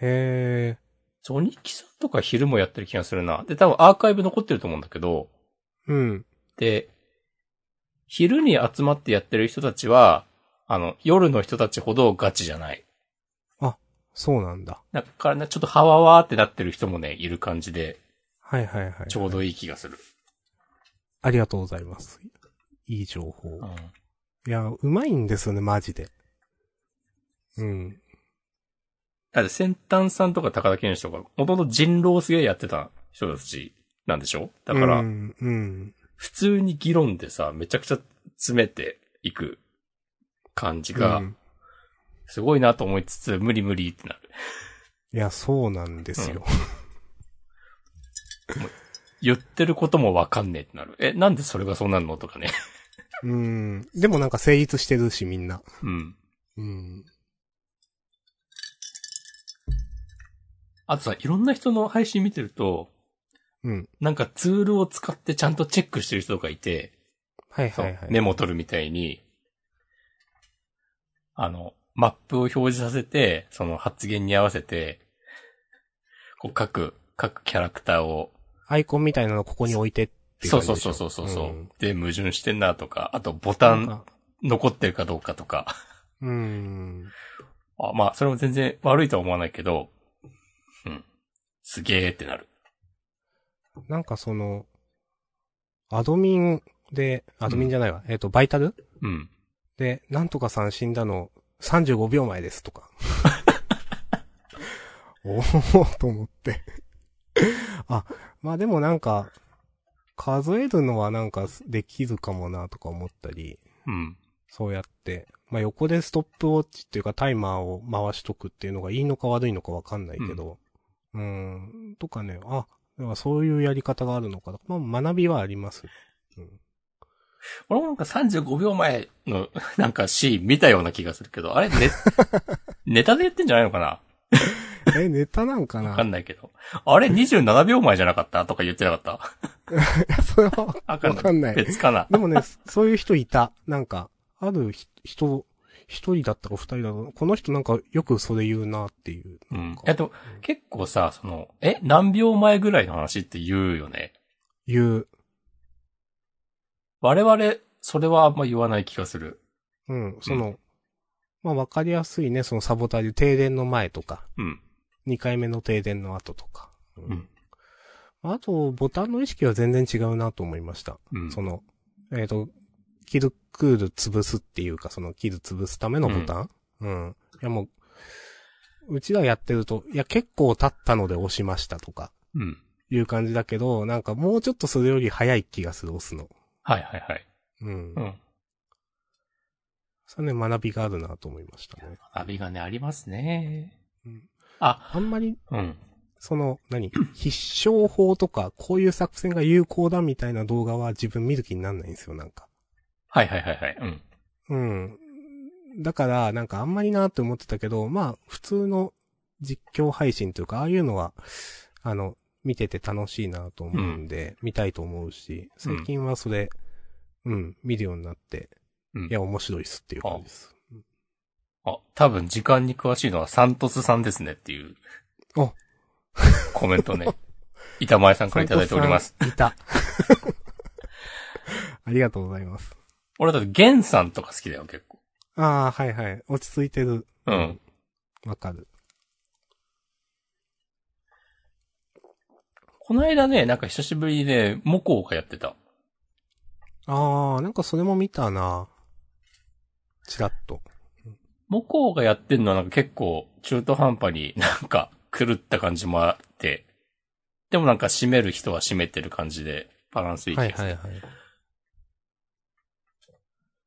[SPEAKER 1] ー。へ
[SPEAKER 2] ジョニキさんとか昼もやってる気がするな。で、多分アーカイブ残ってると思うんだけど、
[SPEAKER 1] ー。うん。
[SPEAKER 2] で、昼に集まってやってる人たちは、あの、夜の人たちほどガチじゃない。
[SPEAKER 1] そうなんだ。
[SPEAKER 2] だからね、ちょっとハワワーってなってる人もね、いる感じで、
[SPEAKER 1] はいはいはい。
[SPEAKER 2] ちょうどいい気がする。
[SPEAKER 1] ありがとうございます。いい情報。
[SPEAKER 2] うん。
[SPEAKER 1] いや、うまいんですよね、マジで。うん。
[SPEAKER 2] だって先端さんとか高田健志とか、もともと人狼すげえやってた人たちなんでしょ？だから、
[SPEAKER 1] うん、うん。
[SPEAKER 2] 普通に議論でさ、めちゃくちゃ詰めていく感じが
[SPEAKER 1] う、ん
[SPEAKER 2] すごいなと思いつつ、無理無理ってなる。
[SPEAKER 1] いや、そうなんですよ。
[SPEAKER 2] 言ってることもわかんねえってなる。え、なんでそれがそうなるのとかね。
[SPEAKER 1] うん。でもなんか成立してるし、みんな。
[SPEAKER 2] うん。
[SPEAKER 1] うん。
[SPEAKER 2] あとさ、いろんな人の配信見てると、
[SPEAKER 1] うん。
[SPEAKER 2] なんかツールを使ってちゃんとチェックしてる人とかいて、
[SPEAKER 1] はいはいはい。
[SPEAKER 2] メモ取るみたいに、あの、マップを表示させて、その発言に合わせて、こう各、各キャラクターを、
[SPEAKER 1] アイコンみたいなのここに置いてってい
[SPEAKER 2] そうそうそうそうそうそう、
[SPEAKER 1] ん
[SPEAKER 2] で、矛盾してんなとか、あとボタン残ってるかどうかとか。
[SPEAKER 1] うん。
[SPEAKER 2] あまあ、それも全然悪いとは思わないけど、うん。すげーってなる。
[SPEAKER 1] なんかその、アドミンで、アドミンじゃないわ。えっ、と、バイタル？
[SPEAKER 2] うん。
[SPEAKER 1] で、なんとかさん死んだの35秒前ですとか。おおと思って。あ、まあでもなんか、数えるのはなんかできるかもなとか思ったり、
[SPEAKER 2] うん。
[SPEAKER 1] そうやって、まあ横でストップウォッチっていうかタイマーを回しとくっていうのがいいのか悪いのかわかんないけど、うーん、とかね、あ、そういうやり方があるのか。まあ学びはあります。うん。
[SPEAKER 2] 俺もなんか35秒前の なんかシーン見たような気がするけど、あれネ、ネタで言ってんじゃないのかな？
[SPEAKER 1] え、ネタなんか
[SPEAKER 2] わ
[SPEAKER 1] な
[SPEAKER 2] かんないけど。あれ27秒前じゃなかった？とか言ってなかっ
[SPEAKER 1] いや、それは、
[SPEAKER 2] た
[SPEAKER 1] わかんない。
[SPEAKER 2] 別かな？
[SPEAKER 1] でもね、そういう人いた。なんか、あるひ人、一人だったか二人だったか、この人なんかよくそれ言うなっていう。
[SPEAKER 2] うん。えっと、結構さ、その、え、何秒前ぐらいの話って言うよね？
[SPEAKER 1] 言う。
[SPEAKER 2] 我々、それはあんま言わない気がする。
[SPEAKER 1] うん、その、まあわかりやすいね、そのサボタージュ、停電の前とか、
[SPEAKER 2] うん。
[SPEAKER 1] 二回目の停電の後とか。うん
[SPEAKER 2] うん。
[SPEAKER 1] あと、ボタンの意識は全然違うなと思いました。
[SPEAKER 2] うん。
[SPEAKER 1] その、えっ、と、キルクール潰すっていうか、そのキル潰すためのボタン？うん。いやもう、うちらやってると、いや結構経ったので押しましたとか、
[SPEAKER 2] うん。
[SPEAKER 1] いう感じだけど、なんかもうちょっとそれより早い気がする、押すの。
[SPEAKER 2] はいはいはい。
[SPEAKER 1] うん。
[SPEAKER 2] うん。
[SPEAKER 1] それね、学びがあるなと思いましたね。
[SPEAKER 2] 学びがね、ありますね。
[SPEAKER 1] うん
[SPEAKER 2] あ、
[SPEAKER 1] あんまり、
[SPEAKER 2] うん。
[SPEAKER 1] その、何？必勝法とか、こういう作戦が有効だみたいな動画は自分見る気になんないんですよ、なんか。
[SPEAKER 2] はいはいはいはい。うん。
[SPEAKER 1] うん。だから、なんかあんまりなって思ってたけど、まあ、普通の実況配信というか、ああいうのは、あの、見てて楽しいなと思うんで、見たいと思うし、最近はそれ、うん、見るようになって、
[SPEAKER 2] うん
[SPEAKER 1] いや、面白いっすっていう感じです。
[SPEAKER 2] あ、多分時間に詳しいのはサントスさんですねっていう。
[SPEAKER 1] お
[SPEAKER 2] コメントね。板前さんからいただいております。
[SPEAKER 1] いた。ありがとうございます。
[SPEAKER 2] 俺だってゲンさんとか好きだよ、結構。
[SPEAKER 1] ああ、はいはい。落ち着いてる。
[SPEAKER 2] うん。
[SPEAKER 1] わかる。
[SPEAKER 2] この間ね、なんか久しぶりにね、モコがやってた。
[SPEAKER 1] ああ、なんかそれも見たな。チラッと。
[SPEAKER 2] モコがやってんのはなんか結構中途半端になんか狂った感じもあって、でもなんか締める人は締めてる感じでバランスいい気がする。
[SPEAKER 1] はいはいはい。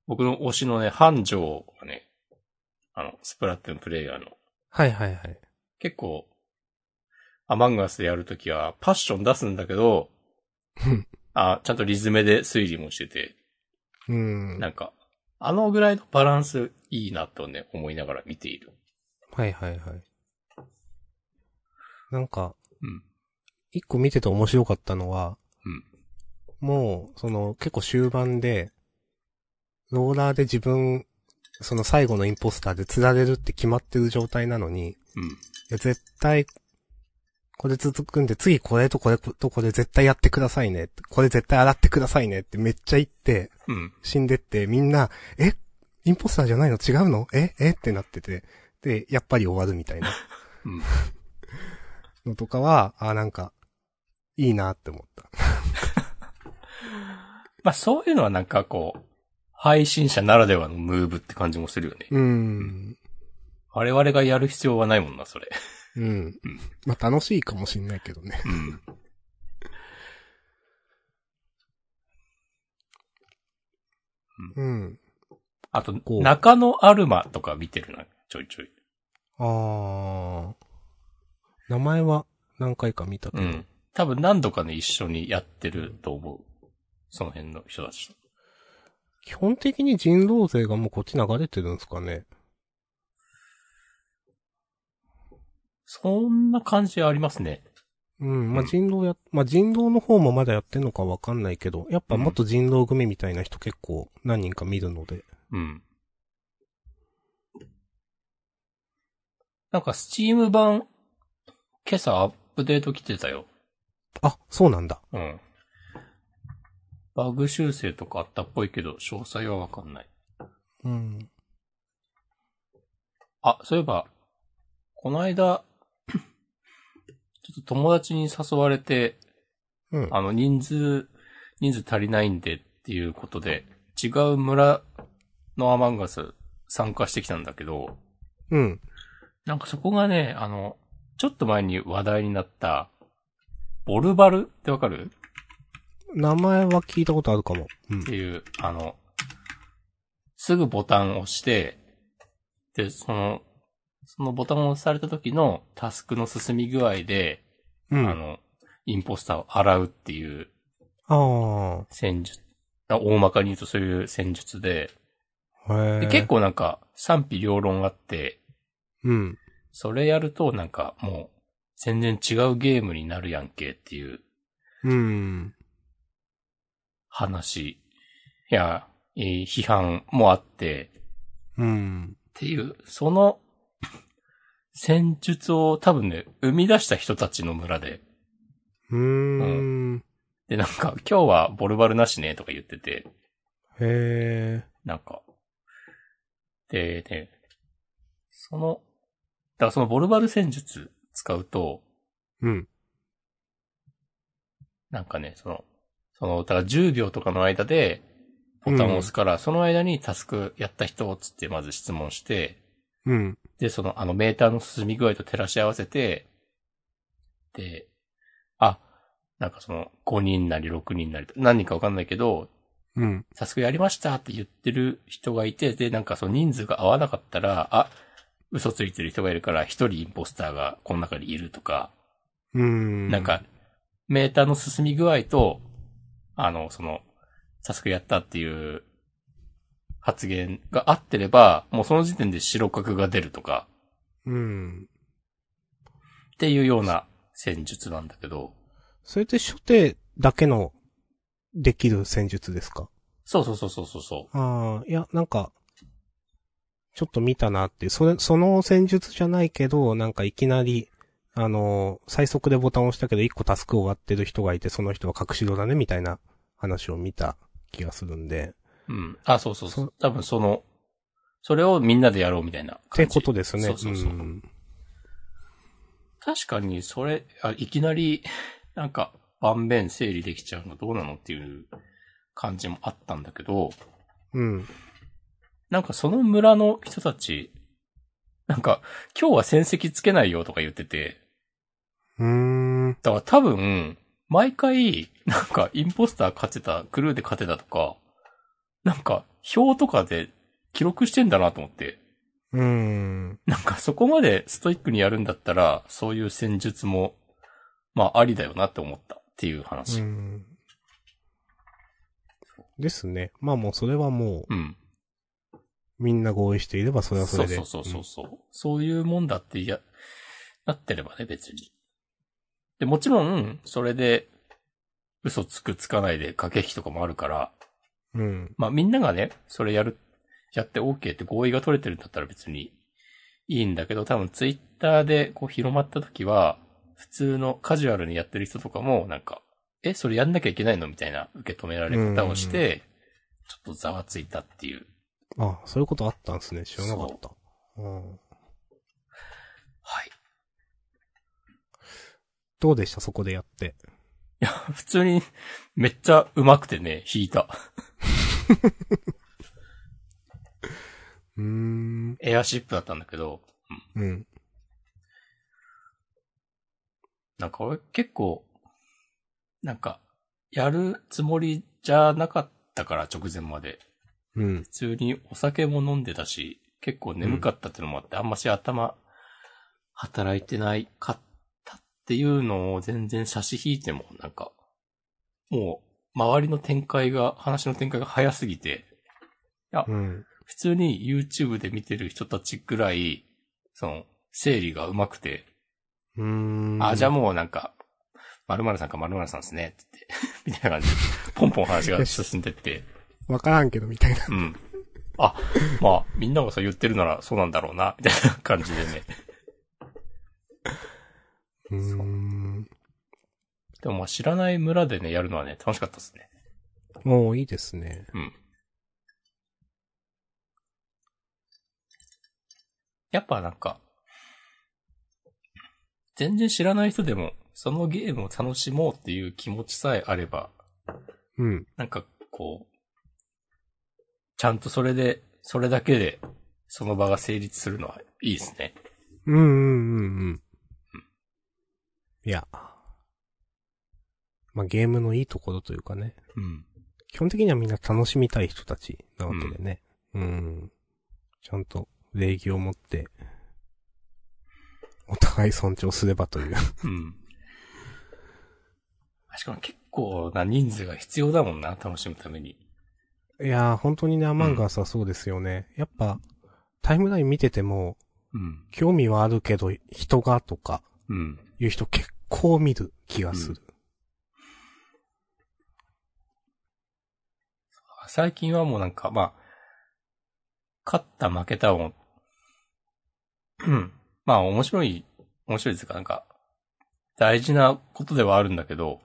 [SPEAKER 2] 僕の推しのね、繁盛がね、あの、スプラトゥーンプレイヤーの、
[SPEAKER 1] はいはいはい。
[SPEAKER 2] 結構、アマンガスやるときはパッション出すんだけど、あ、ちゃんとリズムで推理もしてて、
[SPEAKER 1] うん。
[SPEAKER 2] なんか、あのぐらいのバランスいいなとね、思いながら見ている。
[SPEAKER 1] はいはいはい。なんか、
[SPEAKER 2] うん。
[SPEAKER 1] 一個見てて面白かったのは、
[SPEAKER 2] うん
[SPEAKER 1] もう、その、結構終盤で、ローラーで自分、その最後のインポスターで釣られるって決まってる状態なのに、い
[SPEAKER 2] うん。
[SPEAKER 1] や、絶対、これ続くんで、次これとこれとこれ絶対やってくださいね。これ絶対洗ってくださいねってめっちゃ言って、
[SPEAKER 2] うん。
[SPEAKER 1] 死んでって、みんな、え？インポスターじゃないの？違うの？え？え？ってなってて、で、やっぱり終わるみたいな
[SPEAKER 2] うん。
[SPEAKER 1] のとかは、あ、なんか、いいなって思った。
[SPEAKER 2] まあそういうのはなんかこう、配信者ならではのムーブって感じもするよね。
[SPEAKER 1] うーん。
[SPEAKER 2] 我々がやる必要はないもんな、それ。
[SPEAKER 1] うん。まあ、楽しいかもしんないけどね。
[SPEAKER 2] うん。
[SPEAKER 1] うん。
[SPEAKER 2] あと
[SPEAKER 1] こ、う
[SPEAKER 2] 中野アルマとか見てるな、ちょいちょい。
[SPEAKER 1] あー。名前は何回か見たけど。
[SPEAKER 2] うん。多分何度かね、一緒にやってると思う。その辺の人たちと。
[SPEAKER 1] 基本的に人狼勢がもうこっち流れてるんですかね。
[SPEAKER 2] そんな感じありますね。
[SPEAKER 1] うん。まあ、
[SPEAKER 2] うん
[SPEAKER 1] 人狼や、まあ、人狼の方もまだやってんのかわかんないけど、やっぱもっと人狼組みたいな人結構何人か見るので。
[SPEAKER 2] うん。なんか、スチーム版、今朝アップデート来てたよ。
[SPEAKER 1] あ、そうなんだ。
[SPEAKER 2] うん。バグ修正とかあったっぽいけど、詳細はわかんない。
[SPEAKER 1] うん。
[SPEAKER 2] あ、そういえば、この間、っと友達に誘われて、
[SPEAKER 1] うん。
[SPEAKER 2] あの、人数、人数足りないんでっていうことで、違う村のアマンガス参加してきたんだけど、
[SPEAKER 1] うん。
[SPEAKER 2] なんかそこがね、あの、ちょっと前に話題になった、ボルバル？ってわかる？
[SPEAKER 1] 名前は聞いたことあるかも。うん
[SPEAKER 2] っ。ていう、あの、すぐボタンを押して、で、その、そのボタンを押された時のタスクの進み具合で、
[SPEAKER 1] うん。
[SPEAKER 2] あの、インポスターを洗うっていう
[SPEAKER 1] あ
[SPEAKER 2] 戦術、あ大まかに言うとそういう戦術で。で結構なんか賛否両論あって、
[SPEAKER 1] うん。
[SPEAKER 2] それやるとなんかもう全然違うゲームになるやんけっていう
[SPEAKER 1] うん。
[SPEAKER 2] 話や、えー批判もあって、
[SPEAKER 1] うん。
[SPEAKER 2] っていう、その戦術を多分ね、生み出した人たちの村で、
[SPEAKER 1] うーん。
[SPEAKER 2] でなんか今日はボルバルなしねとか言ってて、
[SPEAKER 1] へえ。
[SPEAKER 2] なんか、で、で、その、だからそのボルバル戦術使うと、
[SPEAKER 1] うん。
[SPEAKER 2] なんかね、その、その、だから10秒とかの間で、ボタンを押すから、その間にタスクやった人つってまず質問して、
[SPEAKER 1] うん。
[SPEAKER 2] で、その、あのメーターの進み具合と照らし合わせて、で、あ、なんかその、5人なり6人なり、何人かわかんないけど、
[SPEAKER 1] うん。
[SPEAKER 2] タスクやりましたって言ってる人がいて、で、なんかその人数が合わなかったら、あ、嘘ついてる人がいるから、一人インポスターがこの中にいるとか、
[SPEAKER 1] うん。
[SPEAKER 2] なんか、メーターの進み具合と、あの、その、タスクやったっていう発言が合ってれば、もうその時点で白角が出るとか、
[SPEAKER 1] うん。
[SPEAKER 2] っていうような戦術なんだけど、
[SPEAKER 1] それって初手だけのできる戦術ですか？
[SPEAKER 2] そうそうそうそうそうそう。
[SPEAKER 1] ああ、いや、なんか、ちょっと見たなって、それ、その戦術じゃないけど、なんかいきなり、あのー最速でボタンを押したけど、一個タスク終わってる人がいて、その人は隠し色だね、みたいな話を見た気がするんで。
[SPEAKER 2] うん。あ、そうそうそ。
[SPEAKER 1] そう
[SPEAKER 2] 多分その、それをみんなでやろうみたいな
[SPEAKER 1] って
[SPEAKER 2] 感じ。
[SPEAKER 1] ことですね。
[SPEAKER 2] そうそうそう。
[SPEAKER 1] ん
[SPEAKER 2] 確かにそれ、あいきなり、なんか、盤面整理できちゃうのどうなのっていう感じもあったんだけど、
[SPEAKER 1] うん。
[SPEAKER 2] なんかその村の人たち、なんか、今日は戦績つけないよとか言ってて、
[SPEAKER 1] うーん。
[SPEAKER 2] だから多分、毎回、なんか、インポスター勝てた、クルーで勝てたとか、なんか、表とかで記録してんだなと思って、
[SPEAKER 1] うーん。
[SPEAKER 2] なんかそこまでストイックにやるんだったら、そういう戦術もまあありだよなって思ったっていう
[SPEAKER 1] う
[SPEAKER 2] 話。
[SPEAKER 1] ん。ですね。まあもうそれはもう、
[SPEAKER 2] うん。
[SPEAKER 1] みんな合意していればそれはそれで。
[SPEAKER 2] そうそうそうそう。そういうもんだっていや、なってればね、別に。で、もちろん、それで、嘘つくつかないで駆け引きとかもあるから、
[SPEAKER 1] うん。うん。
[SPEAKER 2] まあみんながね、それやる、やって OK って合意が取れてるんだったら別にいいんだけど、多分ツイッターでこう広まった時は、普通のカジュアルにやってる人とかも、なんか、え、それやんなきゃいけないの？みたいな受け止められ方をして、ちょっとざわついたっていう。
[SPEAKER 1] あ、そういうことあったんですね。知らなかった。うん。
[SPEAKER 2] はい。
[SPEAKER 1] どうでした？そこでやって。
[SPEAKER 2] いや、普通にめっちゃ上手くてね、弾いた。
[SPEAKER 1] うーん。
[SPEAKER 2] エアシップだったんだけど、
[SPEAKER 1] うん。
[SPEAKER 2] なんか俺結構、なんか、やるつもりじゃなかったから直前まで。
[SPEAKER 1] うん。
[SPEAKER 2] 普通にお酒も飲んでたし、結構眠かったってのもあって、あんまし頭、働いてないかったっていうのを全然差し引いても、なんか、もう、周りの展開が、話の展開が早すぎて、
[SPEAKER 1] うん。
[SPEAKER 2] 普通に YouTube で見てる人たちくらい、その、整理が上手くて、
[SPEAKER 1] うーん。
[SPEAKER 2] あ、じゃあもうなんか、〇〇さんか〇〇さんですね、つって、みたいな感じで、ポンポン話が進んでって、
[SPEAKER 1] わからんけど、みたいな。
[SPEAKER 2] うん。あ、まあ、みんながそう言ってるならそうなんだろうな、みたいな感じでね。
[SPEAKER 1] うーん。
[SPEAKER 2] でもまあ知らない村でね、やるのはね、楽しかったですね。
[SPEAKER 1] もういいですね。
[SPEAKER 2] うん。やっぱなんか、全然知らない人でも、そのゲームを楽しもうっていう気持ちさえあれば、
[SPEAKER 1] うん。
[SPEAKER 2] なんかこう、ちゃんとそれで、それだけで、その場が成立するのはいいですね。
[SPEAKER 1] うんうんうんうん。いや。まあ、ゲームのいいところというかね。
[SPEAKER 2] うん。
[SPEAKER 1] 基本的にはみんな楽しみたい人たちなわけでね。うん。ちゃんと礼儀を持って、お互い尊重すればという。
[SPEAKER 2] うん。しかも結構な人数が必要だもんな、楽しむために。
[SPEAKER 1] いやー、本当にね、アマンガースはそうですよね。やっぱ、タイムライン見てても、
[SPEAKER 2] うん。
[SPEAKER 1] 興味はあるけど、人がとか、
[SPEAKER 2] うん。
[SPEAKER 1] いう人結構見る気がする。
[SPEAKER 2] 最近はもうなんか、まあ、勝った負けたを、うん。まあ面白い、面白いですか、なんか、大事なことではあるんだけど、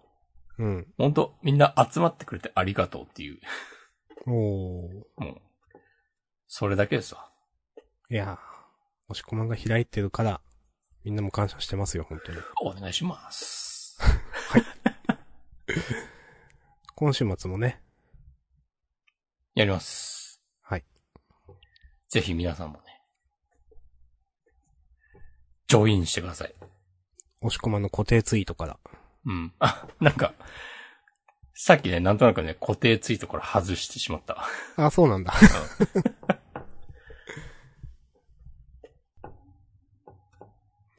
[SPEAKER 1] うん。
[SPEAKER 2] 本当みんな集まってくれてありがとうっていう、
[SPEAKER 1] おー。
[SPEAKER 2] もう、それだけですわ。
[SPEAKER 1] いやー、押し込まんが開いてるから、みんなも感謝してますよ、本当に。
[SPEAKER 2] お願いします。
[SPEAKER 1] 今週末もね、
[SPEAKER 2] やります。
[SPEAKER 1] はい。
[SPEAKER 2] ぜひ皆さんもね、ジョインしてください。
[SPEAKER 1] 押し込まんの固定ツイートから。
[SPEAKER 2] うん。あ、なんか、さっきね、なんとなくね、固定ツイートから外してしまった。
[SPEAKER 1] あ、そうなんだ。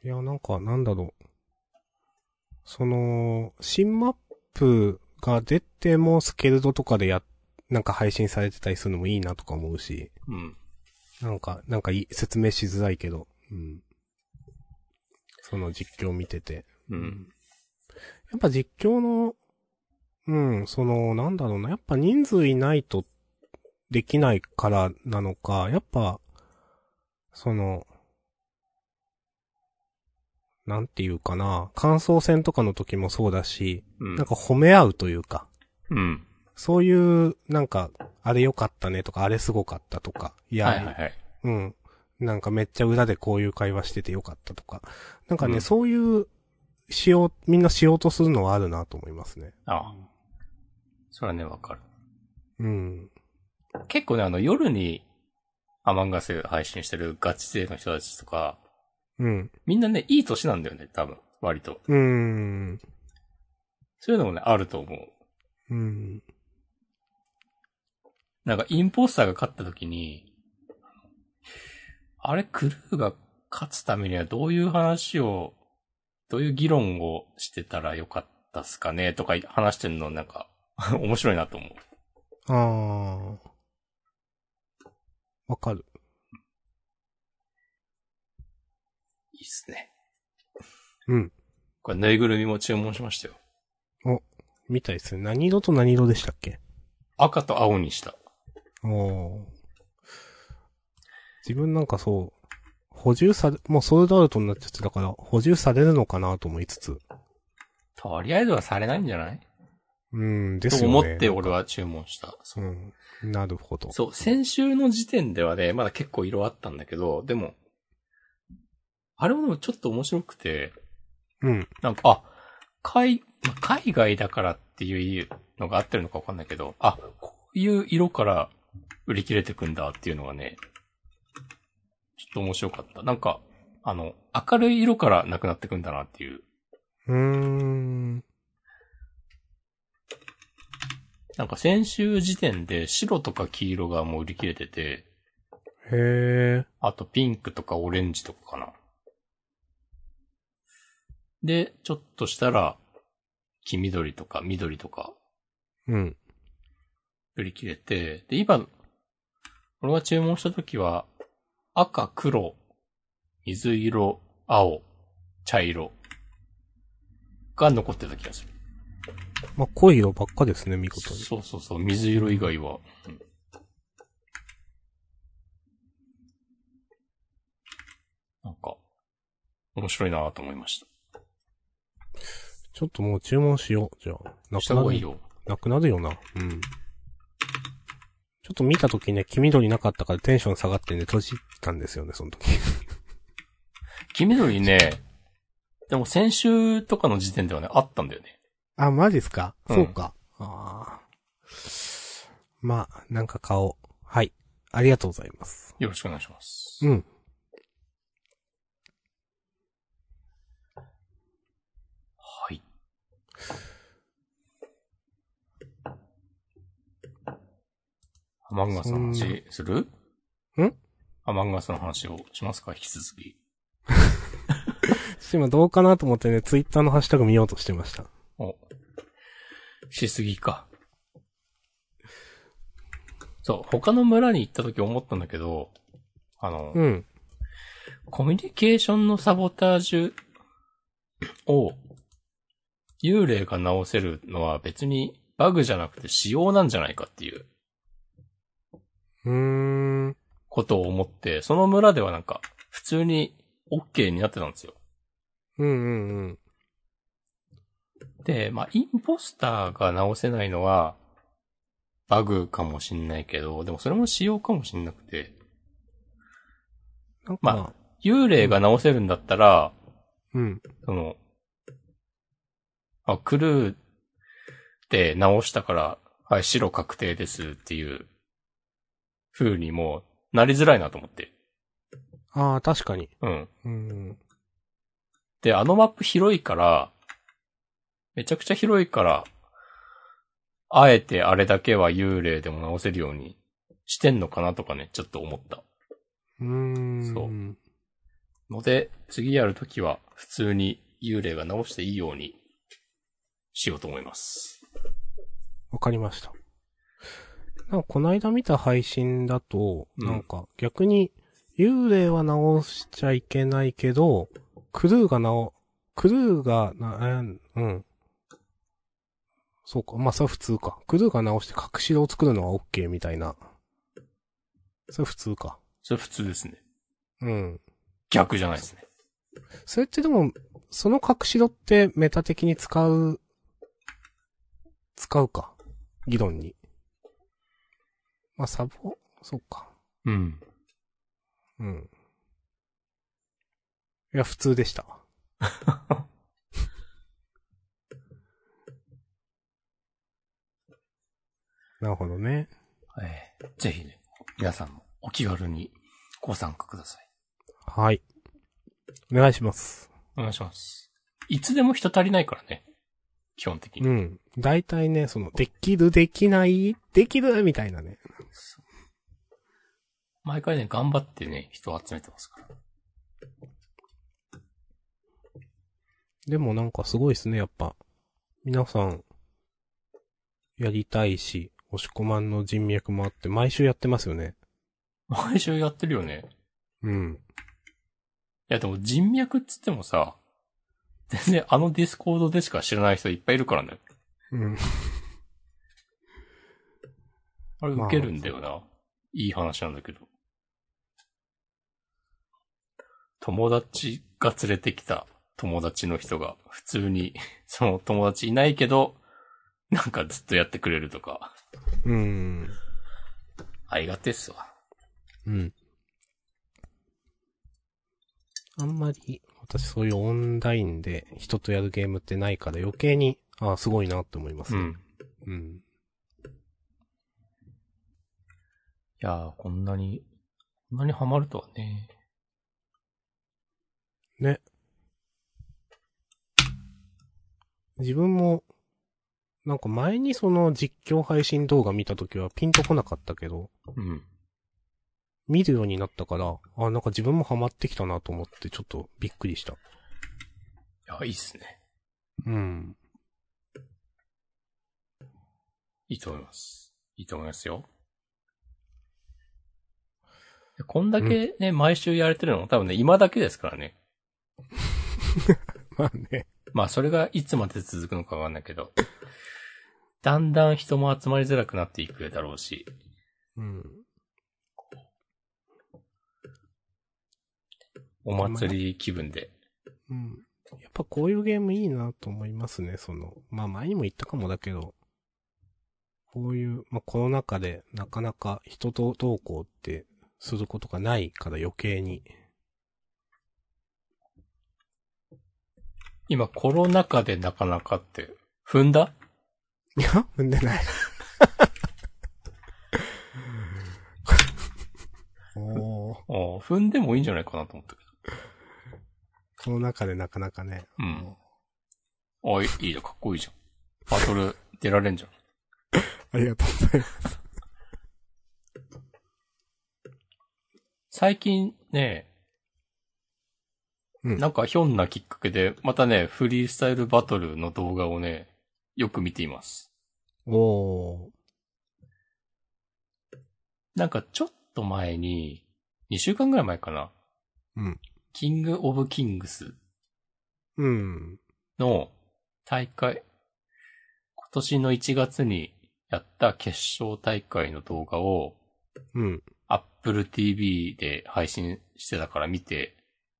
[SPEAKER 1] いや、なんか、なんだろう。その、新マップが出てもスケルドとかでや、なんか配信されてたりするのもいいなとか思うし、
[SPEAKER 2] うん。
[SPEAKER 1] なんか、なんか説明しづらいけど、うん。その実況見てて。
[SPEAKER 2] うん。
[SPEAKER 1] やっぱ実況の、うん、その、なんだろうな、やっぱ人数いないとできないからなのか、やっぱ、その、なんていうかな、感想戦とかの時もそうだし、
[SPEAKER 2] うん。
[SPEAKER 1] なんか褒め合うというか、
[SPEAKER 2] うん。
[SPEAKER 1] そういう、なんか、あれ良かったねとか、あれすごかったとか、いや、
[SPEAKER 2] はいはいはい。
[SPEAKER 1] うん。なんかめっちゃ裏でこういう会話しててよかったとか。なんかね、
[SPEAKER 2] うん
[SPEAKER 1] そういう、しよう、みんなしようとするのはあるなと思いますね。
[SPEAKER 2] ああ。それはね、わかる。
[SPEAKER 1] うん。
[SPEAKER 2] 結構ね、あの、夜にアマンガス配信してるガチ勢の人たちとか、
[SPEAKER 1] うん。
[SPEAKER 2] みんなね、いい年なんだよね、多分。割と。
[SPEAKER 1] うーん。
[SPEAKER 2] そういうのもね、あると思う。
[SPEAKER 1] うん。
[SPEAKER 2] なんか、インポスターが勝った時に、あれ、クルーが勝つためにはどういう話をどういう議論をしてたらよかったっすかねとか話してるのなんか、面白いなと思う。
[SPEAKER 1] あー。わかる。
[SPEAKER 2] いいっすね。
[SPEAKER 1] うん。
[SPEAKER 2] これぬいぐるみも注文しましたよ。
[SPEAKER 1] みたいですね。何色と何色でしたっけ？
[SPEAKER 2] 赤と青にした。
[SPEAKER 1] おー自分なんかそう、補充され、もうソールドアウトになっちゃってたから、補充されるのかなと思いつつ。
[SPEAKER 2] とりあえずはされないんじゃない？
[SPEAKER 1] うん、です
[SPEAKER 2] と
[SPEAKER 1] よね。
[SPEAKER 2] 思って俺は注文した。そう
[SPEAKER 1] うん。なるほど。
[SPEAKER 2] そう、先週の時点ではね、まだ結構色あったんだけど、でも、あれもでもちょっと面白くて、
[SPEAKER 1] うん。
[SPEAKER 2] なんか、あ、海、まあ海外だからっていうのが合ってるのかわかんないけど、あ、こういう色から売り切れてくんだっていうのがね、ちょっと面白かった。なんか、あの、明るい色からなくなってくんだなっていう。
[SPEAKER 1] うーん。
[SPEAKER 2] なんか先週時点で白とか黄色がもう売り切れてて、
[SPEAKER 1] へー。
[SPEAKER 2] あとピンクとかオレンジとかかな。で、ちょっとしたら、黄緑とか緑とか
[SPEAKER 1] うん。
[SPEAKER 2] 売り切れて、で、今、俺が注文した時は、赤、黒、水色、青、茶色が残ってた気がする。
[SPEAKER 1] まあ、濃い色ばっかですね、見事に。
[SPEAKER 2] そうそうそう、水色以外は。うんなんか、面白いなと思いまし
[SPEAKER 1] ちょっともう注文しよう。じゃあ。
[SPEAKER 2] た。
[SPEAKER 1] なくなる
[SPEAKER 2] した方がいいよ。
[SPEAKER 1] なくなるよな。うん。ちょっと見たときね、黄緑なかったからテンション下がってね、閉じたんですよね、その時。
[SPEAKER 2] 黄緑ね、でも先週とかの時点ではね、あったんだよね。
[SPEAKER 1] あ、マジっすか、
[SPEAKER 2] うん
[SPEAKER 1] そうか。ああ。まあ、なんか買おう。はい。ありがとうございます。
[SPEAKER 2] よろしくお願いします。
[SPEAKER 1] うん。
[SPEAKER 2] はい。アマンガスの話する？
[SPEAKER 1] ん？
[SPEAKER 2] アマンガスの話をしますか？引き続き。
[SPEAKER 1] 今どうかなと思ってね、ツイッターのハッシュタグ見ようとしてました。
[SPEAKER 2] お。しすぎか。そう、他の村に行った時思ったんだけど、あの、
[SPEAKER 1] うん。
[SPEAKER 2] コミュニケーションのサボタージュを幽霊が直せるのは別にバグじゃなくて仕様なんじゃないかっていう
[SPEAKER 1] うーん。
[SPEAKER 2] ことを思って、その村ではなんか普通に OK になってたんですよ。
[SPEAKER 1] うんうんうん。
[SPEAKER 2] で、まあ、インポスターが直せないのはバグかもしんないけど、でもそれも仕様かもしんなくて、まあ幽霊が直せるんだったら、
[SPEAKER 1] うん。
[SPEAKER 2] その、あ、クルーで直したから、はい、白確定ですっていう風にもうなりづらいなと思って。
[SPEAKER 1] ああ、確かに。
[SPEAKER 2] うん。
[SPEAKER 1] うん。
[SPEAKER 2] で、あのマップ広いから、めちゃくちゃ広いから、あえてあれだけは幽霊でも直せるようにしてんのかなとかね、ちょっと思った。
[SPEAKER 1] うーん。
[SPEAKER 2] そうので、次やるときは普通に幽霊が直していいようにしようと思います。
[SPEAKER 1] わかりました。なんかこの間見た配信だと、
[SPEAKER 2] うん
[SPEAKER 1] なんか逆に幽霊は直しちゃいけないけど、クルーが直、クルーがな、えーうん。そうか。まあ、それは普通か。クルーが直して隠し戸を作るのは OK みたいな。それ普通か。
[SPEAKER 2] それ普通ですね。
[SPEAKER 1] うん。
[SPEAKER 2] 逆じゃないですね。
[SPEAKER 1] それってでも、その隠し戸ってメタ的に使う、使うか。議論に。まあ、サボ、そうか。
[SPEAKER 2] うん。
[SPEAKER 1] うん。いや、普通でした。なるほどね。
[SPEAKER 2] えーぜひね、皆さんもお気軽にご参加ください。
[SPEAKER 1] はい。お願いします。
[SPEAKER 2] お願いします。いつでも人足りないからね。基本的に。
[SPEAKER 1] うん。大体ね、その、できる、できない、できる、みたいなね。
[SPEAKER 2] 毎回ね、頑張ってね、人を集めてますから。
[SPEAKER 1] でもなんかすごいですね、やっぱ。皆さん、やりたいし、押し込まんの人脈もあって、毎週やってますよね。
[SPEAKER 2] 毎週やってるよね。
[SPEAKER 1] うん。
[SPEAKER 2] いやでも人脈っつってもさ、全然あのディスコードでしか知らない人いっぱいいるからね。
[SPEAKER 1] うん。
[SPEAKER 2] あれ
[SPEAKER 1] まあ
[SPEAKER 2] 受けるんだよな。いい話なんだけど。友達が連れてきた友達の人が普通に、その友達いないけど、なんかずっとやってくれるとか、
[SPEAKER 1] うん。
[SPEAKER 2] ありがてえっすわ。
[SPEAKER 1] うん。あんまり、私そういうオンラインで人とやるゲームってないから余計に、ああ、すごいなって思いますね。
[SPEAKER 2] うん。
[SPEAKER 1] うん。
[SPEAKER 2] いやー、こんなに、こんなにハマるとはね。
[SPEAKER 1] ね。自分も、なんか前にその実況配信動画見たときはピンとこなかったけど、
[SPEAKER 2] うん。
[SPEAKER 1] 見るようになったから、あ、なんか自分もハマってきたなと思ってちょっとびっくりした。
[SPEAKER 2] いや、いいっすね。
[SPEAKER 1] うん。
[SPEAKER 2] いいと思います。いいと思いますよ。でこんだけね、毎週やれてるのも多分ね、今だけですからね。
[SPEAKER 1] まあね。
[SPEAKER 2] まあ、それがいつまで続くのかわかんないけど、だんだん人も集まりづらくなっていくだろうし、
[SPEAKER 1] うん。
[SPEAKER 2] お祭り気分で。
[SPEAKER 1] うん。やっぱこういうゲームいいなと思いますね、その。まあ前にも言ったかもだけど、こういう、まあコロナ禍でなかなか人と同行ってすることがないから余計に。
[SPEAKER 2] 今、コロナ禍でなかなかって、踏んだ？
[SPEAKER 1] いや、踏んでない。おー、
[SPEAKER 2] ああ踏んでもいいんじゃないかなと思ったけ
[SPEAKER 1] この中でなかなかね。
[SPEAKER 2] ど。うん。ああ、いいいいじゃん、かっこいいじゃん。バトル出られんじゃん。
[SPEAKER 1] ありがとうございます。
[SPEAKER 2] 最近ね、
[SPEAKER 1] うん
[SPEAKER 2] なんかひょんなきっかけで、またね、フリースタイルバトルの動画をね、よく見ています。
[SPEAKER 1] おー。
[SPEAKER 2] なんかちょっと前に、2週間ぐらい前かな。
[SPEAKER 1] うん。
[SPEAKER 2] キングオブキングス
[SPEAKER 1] うん。
[SPEAKER 2] の大会、今年の1月にやった決勝大会の動画を
[SPEAKER 1] うん。
[SPEAKER 2] Apple TV で配信してたから見て、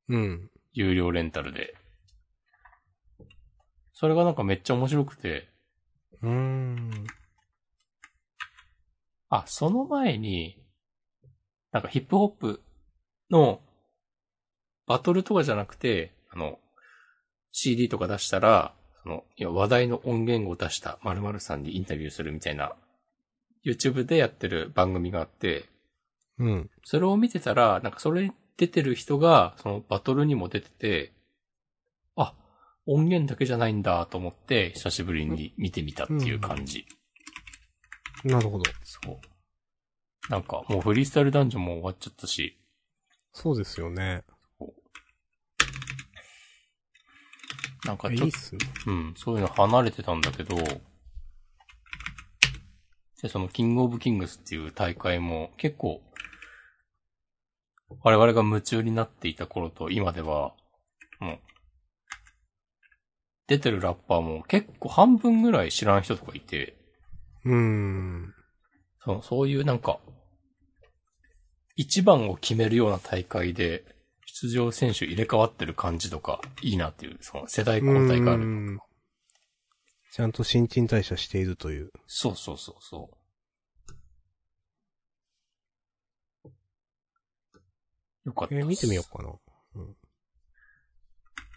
[SPEAKER 1] うん。
[SPEAKER 2] 有料レンタルで。それがなんかめっちゃ面白くて、
[SPEAKER 1] うーん。
[SPEAKER 2] あ、その前に、なんかヒップホップのバトルとかじゃなくて、あの、CD とか出したら、その、いや話題の音源を出した〇〇さんにインタビューするみたいな、YouTube でやってる番組があって、
[SPEAKER 1] うん。
[SPEAKER 2] それを見てたら、なんかそれに出てる人が、そのバトルにも出てて、あ、音源だけじゃないんだと思って、久しぶりに見てみたっていう感じ。
[SPEAKER 1] なるほど。
[SPEAKER 2] そう。なんか、もうフリースタイルダンジョンも終わっちゃったし、
[SPEAKER 1] そうですよね。
[SPEAKER 2] なんかちょっと。うん、そういうの離れてたんだけど、で、そのキングオブキングスっていう大会も結構、我々が夢中になっていた頃と今では、もう、出てるラッパーも結構半分ぐらい知らん人とかいて、
[SPEAKER 1] うーん。
[SPEAKER 2] そのそういうなんか、一番を決めるような大会で、出場選手入れ替わってる感じとか、いいなっていう、その世代交代がある。
[SPEAKER 1] うーんちゃんと新陳代謝しているという。
[SPEAKER 2] そうそうそうそう。よかった。
[SPEAKER 1] えー見てみようかな。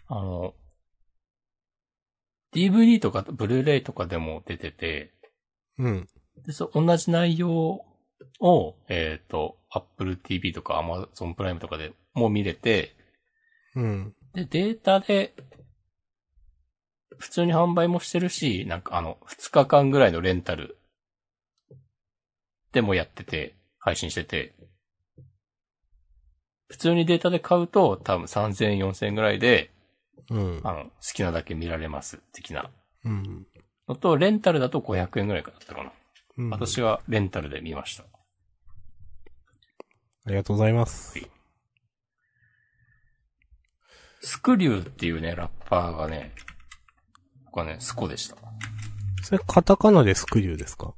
[SPEAKER 2] あの、DVD とかブルーレイとかでも出てて、
[SPEAKER 1] うん。
[SPEAKER 2] で、そ、同じ内容を、えっ、と、Apple TV とか Amazon プライムとかでも見れて、
[SPEAKER 1] うん。
[SPEAKER 2] で、データで、普通に販売もしてるし、なんかあの、2日間ぐらいのレンタルでもやってて、配信してて、普通にデータで買うと多分3000円、4000円ぐらいで
[SPEAKER 1] うん。
[SPEAKER 2] あの、好きなだけ見られます、的な
[SPEAKER 1] うん。
[SPEAKER 2] のと、レンタルだと500円ぐらいかだったかな。
[SPEAKER 1] うん。
[SPEAKER 2] 私はレンタルで見ました。
[SPEAKER 1] ありがとうございます。
[SPEAKER 2] スクリューっていうね、ラッパーがね、僕はね、スコでした。
[SPEAKER 1] それカタカナでスクリューですか？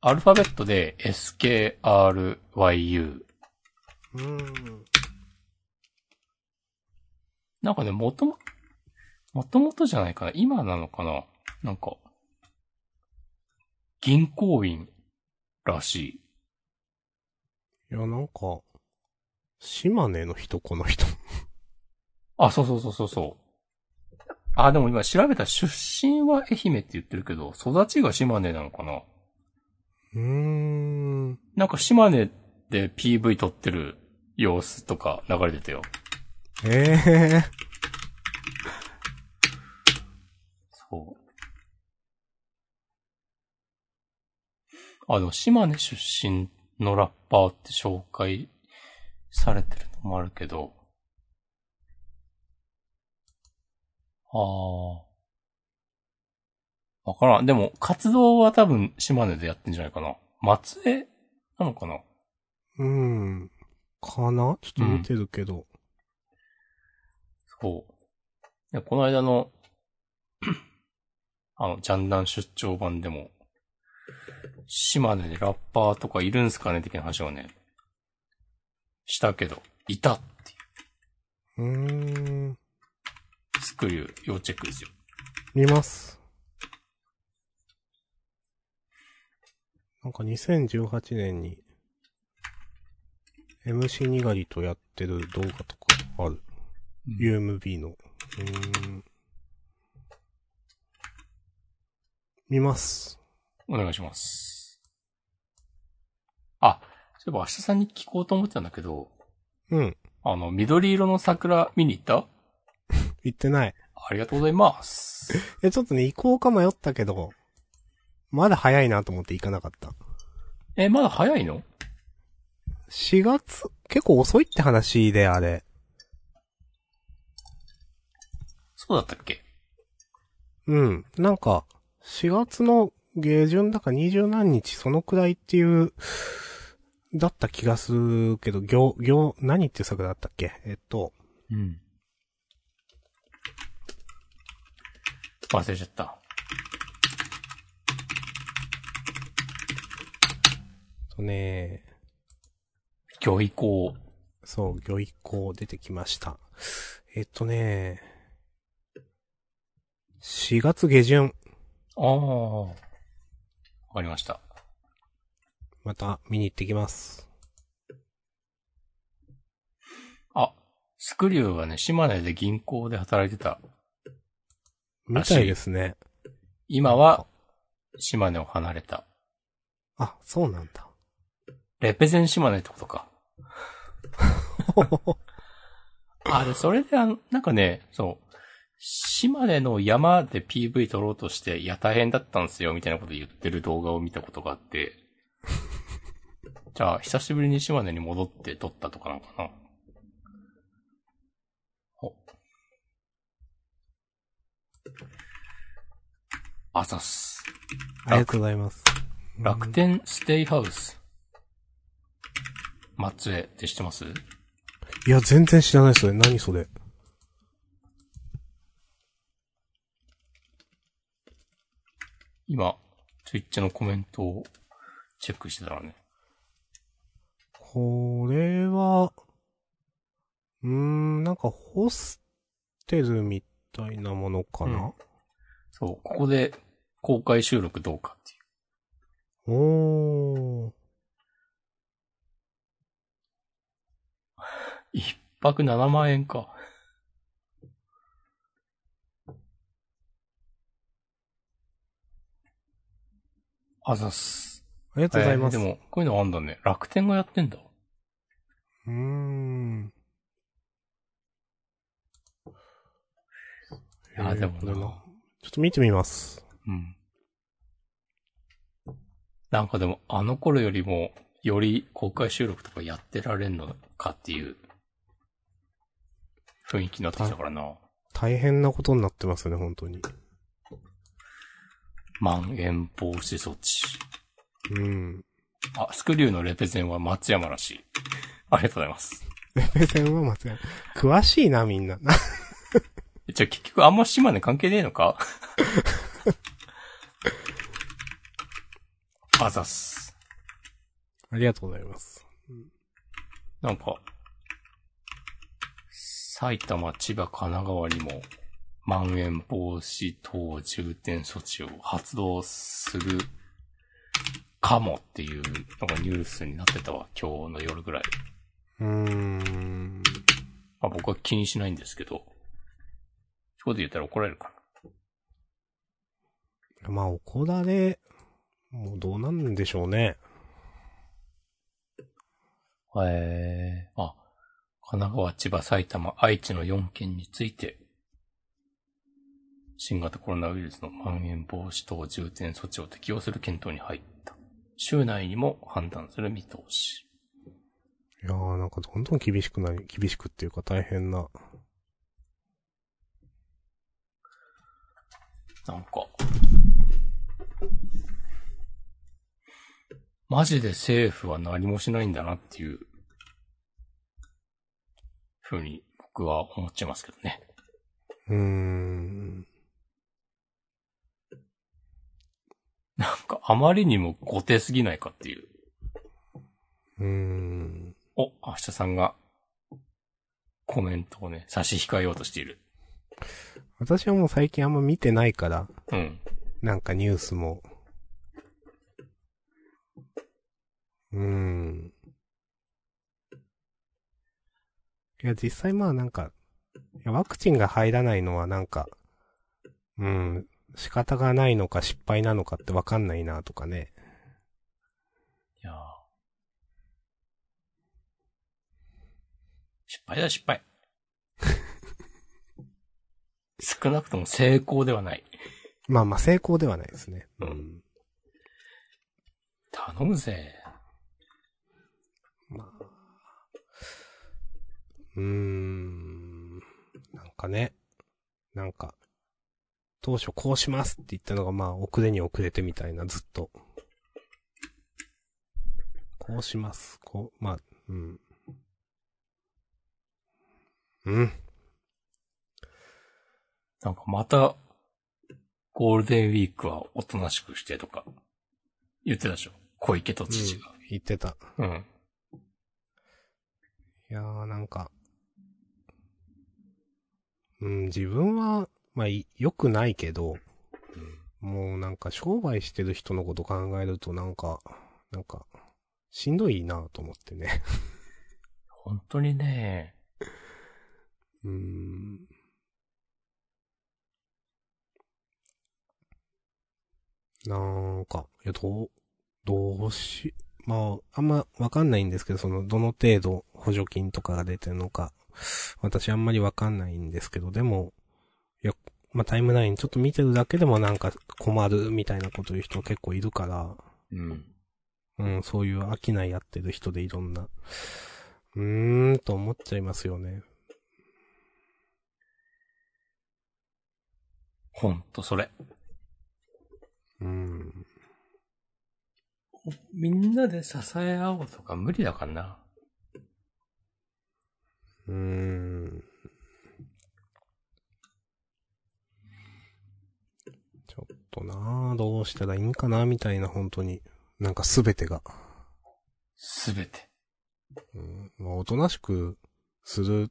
[SPEAKER 2] アルファベットで SKRYU。
[SPEAKER 1] うん。
[SPEAKER 2] なんかね、もとも、もともとじゃないかな。今なのかな？なんか、銀行員らしい。
[SPEAKER 1] いや、なんか、島根の人、この人。
[SPEAKER 2] あ、そうそうそうそうそう。あ、でも今調べた出身は愛媛って言ってるけど、育ちが島根なのかな？
[SPEAKER 1] うーん。
[SPEAKER 2] なんか島根で PV 撮ってる様子とか流れてたよ。
[SPEAKER 1] ええ
[SPEAKER 2] そう。あ、でも島根出身のラッパーって紹介されてるのもあるけど。ああ。わからん。でも、活動は多分島根でやってんじゃないかな。松江なのかな？
[SPEAKER 1] うん。かな？ちょっと見てるけど。
[SPEAKER 2] そう。でこの間の、あの、ジャンダン出張版でも、島根でラッパーとかいるんすかね？的な話をね、したけど、いたっていう
[SPEAKER 1] ーん。
[SPEAKER 2] スクリュー、要チェックですよ。
[SPEAKER 1] 見ます。なんか2018年に、MC にがりとやってる動画とかある。UMB の。うーん。見ます。
[SPEAKER 2] お願いします。あ、そういえば明日さんに聞こうと思ってたんだけど、
[SPEAKER 1] うん。
[SPEAKER 2] あの、緑色の桜見に行った？
[SPEAKER 1] 行ってない。
[SPEAKER 2] ありがとうございます。
[SPEAKER 1] え、ちょっとね、行こうか迷ったけど、まだ早いなと思って行かなかった。
[SPEAKER 2] え、まだ早いの
[SPEAKER 1] ？4月、結構遅いって話で、あれ。
[SPEAKER 2] そうだったっけ？
[SPEAKER 1] うん。なんか、4月の下旬だか20何日、そのくらいっていう、だった気がするけど、行、行、何っていう作だったっけ？えっと、
[SPEAKER 2] うん。忘れちゃった。
[SPEAKER 1] とね、
[SPEAKER 2] 今日以降。
[SPEAKER 1] そう、魚一行出てきました。えっとね、4月下旬、
[SPEAKER 2] ああ。わかりました。
[SPEAKER 1] また見に行ってきます。
[SPEAKER 2] あ、スクリューはね、島根で銀行で働いてた。
[SPEAKER 1] みたいですね。
[SPEAKER 2] 今は、島根を離れた。
[SPEAKER 1] あ、そうなんだ。
[SPEAKER 2] レペゼン島根ってことか。あ、で、それであの、なんかね、そう、島根の山で PV 撮ろうとして、いや、大変だったんですよ、みたいなこと言ってる動画を見たことがあって、じゃあ、久しぶりに島根に戻って撮ったとかなのかな。お。あざっす。
[SPEAKER 1] ありがとうございます。
[SPEAKER 2] 楽天ステイハウス。松江って知ってます？
[SPEAKER 1] いや、全然知らないそれ。何それ。
[SPEAKER 2] 今、ツイッチのコメントをチェックしてたらね。
[SPEAKER 1] これは、うーん、なんかホステルみたいなものかな、
[SPEAKER 2] そう、ここで公開収録どうかっていう。
[SPEAKER 1] おー。
[SPEAKER 2] 一泊7万円か。あざっす。
[SPEAKER 1] ありがとうございます。
[SPEAKER 2] えーでも、こういうのあんだね。楽天がやってんだ。
[SPEAKER 1] うーん。
[SPEAKER 2] いや、でもな
[SPEAKER 1] ちょっと見てみます。
[SPEAKER 2] うん。なんかでも、あの頃よりも、より公開収録とかやってられんのかっていう、雰囲気になってきたからな。
[SPEAKER 1] 大変なことになってますね、本当に。
[SPEAKER 2] まん延防止措置。
[SPEAKER 1] うん。
[SPEAKER 2] あ、スクリューのレペゼンは松山らしい。ありがとうございます。
[SPEAKER 1] レペゼンは間違いない。詳しいな、みんな。な
[SPEAKER 2] じゃあ結局あんま島根関係ねえのか？あざっす。
[SPEAKER 1] ありがとうございます。
[SPEAKER 2] なんか、埼玉、千葉、神奈川にも、まん延防止等重点措置を発動するかもっていうのがニュースになってたわ、今日の夜ぐらい。
[SPEAKER 1] うーん。
[SPEAKER 2] まあ僕は気にしないんですけど、そこで言ったら怒られるか
[SPEAKER 1] まあ、怒られ、もうどうなんでしょうね。
[SPEAKER 2] え。あ、神奈川、千葉、埼玉、愛知の4県について、新型コロナウイルスのまん延防止等重点措置を適用する検討に入った。週内にも判断する見通し。
[SPEAKER 1] いやーなんかどんどん厳しくなり、厳しくっていうか大変な。
[SPEAKER 2] なんか、マジで政府は何もしないんだなっていう、ふうに僕は思っちゃいますけどね。
[SPEAKER 1] うーん。
[SPEAKER 2] なんかあまりにも固定すぎないかっていう。
[SPEAKER 1] うーん。
[SPEAKER 2] お、明日さんがコメントをね、差し控えようとしている。
[SPEAKER 1] 私はもう最近あんま見てないから、
[SPEAKER 2] うん。
[SPEAKER 1] なんかニュースも。うーん。いや、実際まあなんか、ワクチンが入らないのはなんか、うん、仕方がないのか失敗なのかってわかんないなとかね。
[SPEAKER 2] いやー失敗だ失敗。少なくとも成功ではない。
[SPEAKER 1] まあまあ成功ではないですね。
[SPEAKER 2] う
[SPEAKER 1] うんん。
[SPEAKER 2] 頼むぜ。
[SPEAKER 1] まあ。うーん。なんかね。なんか、当初こうしますって言ったのがまあ遅れに遅れてみたいなずっと。こうします。こう、まあ、うん。うん。
[SPEAKER 2] なんかまた、ゴールデンウィークはおとなしくしてとか、言ってたでしょ？小池都知事が。
[SPEAKER 1] 言ってた。
[SPEAKER 2] うん。
[SPEAKER 1] いやーなんか、うん、自分は、まあ、い良くないけど、もうなんか商売してる人のこと考えるとなんか、なんか、しんどいなと思ってね。
[SPEAKER 2] 本当にね、
[SPEAKER 1] うーん。なんか、いや、どう、どうし、まあ、あんまわかんないんですけど、その、どの程度補助金とかが出てるのか、私あんまりわかんないんですけど、でも、まあタイムラインちょっと見てるだけでもなんか困るみたいなこと言う人結構いるから、
[SPEAKER 2] うん。
[SPEAKER 1] うん、そういう飽きないやってる人でいろんな、うーん、と思っちゃいますよね。
[SPEAKER 2] ほんとそれ。
[SPEAKER 1] うん。
[SPEAKER 2] みんなで支え合おうとか無理だからな。
[SPEAKER 1] うーん。ちょっとなぁ、どうしたらいいんかなみたいな、本当に。なんかすべてが。
[SPEAKER 2] すべて。
[SPEAKER 1] うん。まあ、おとなしくする、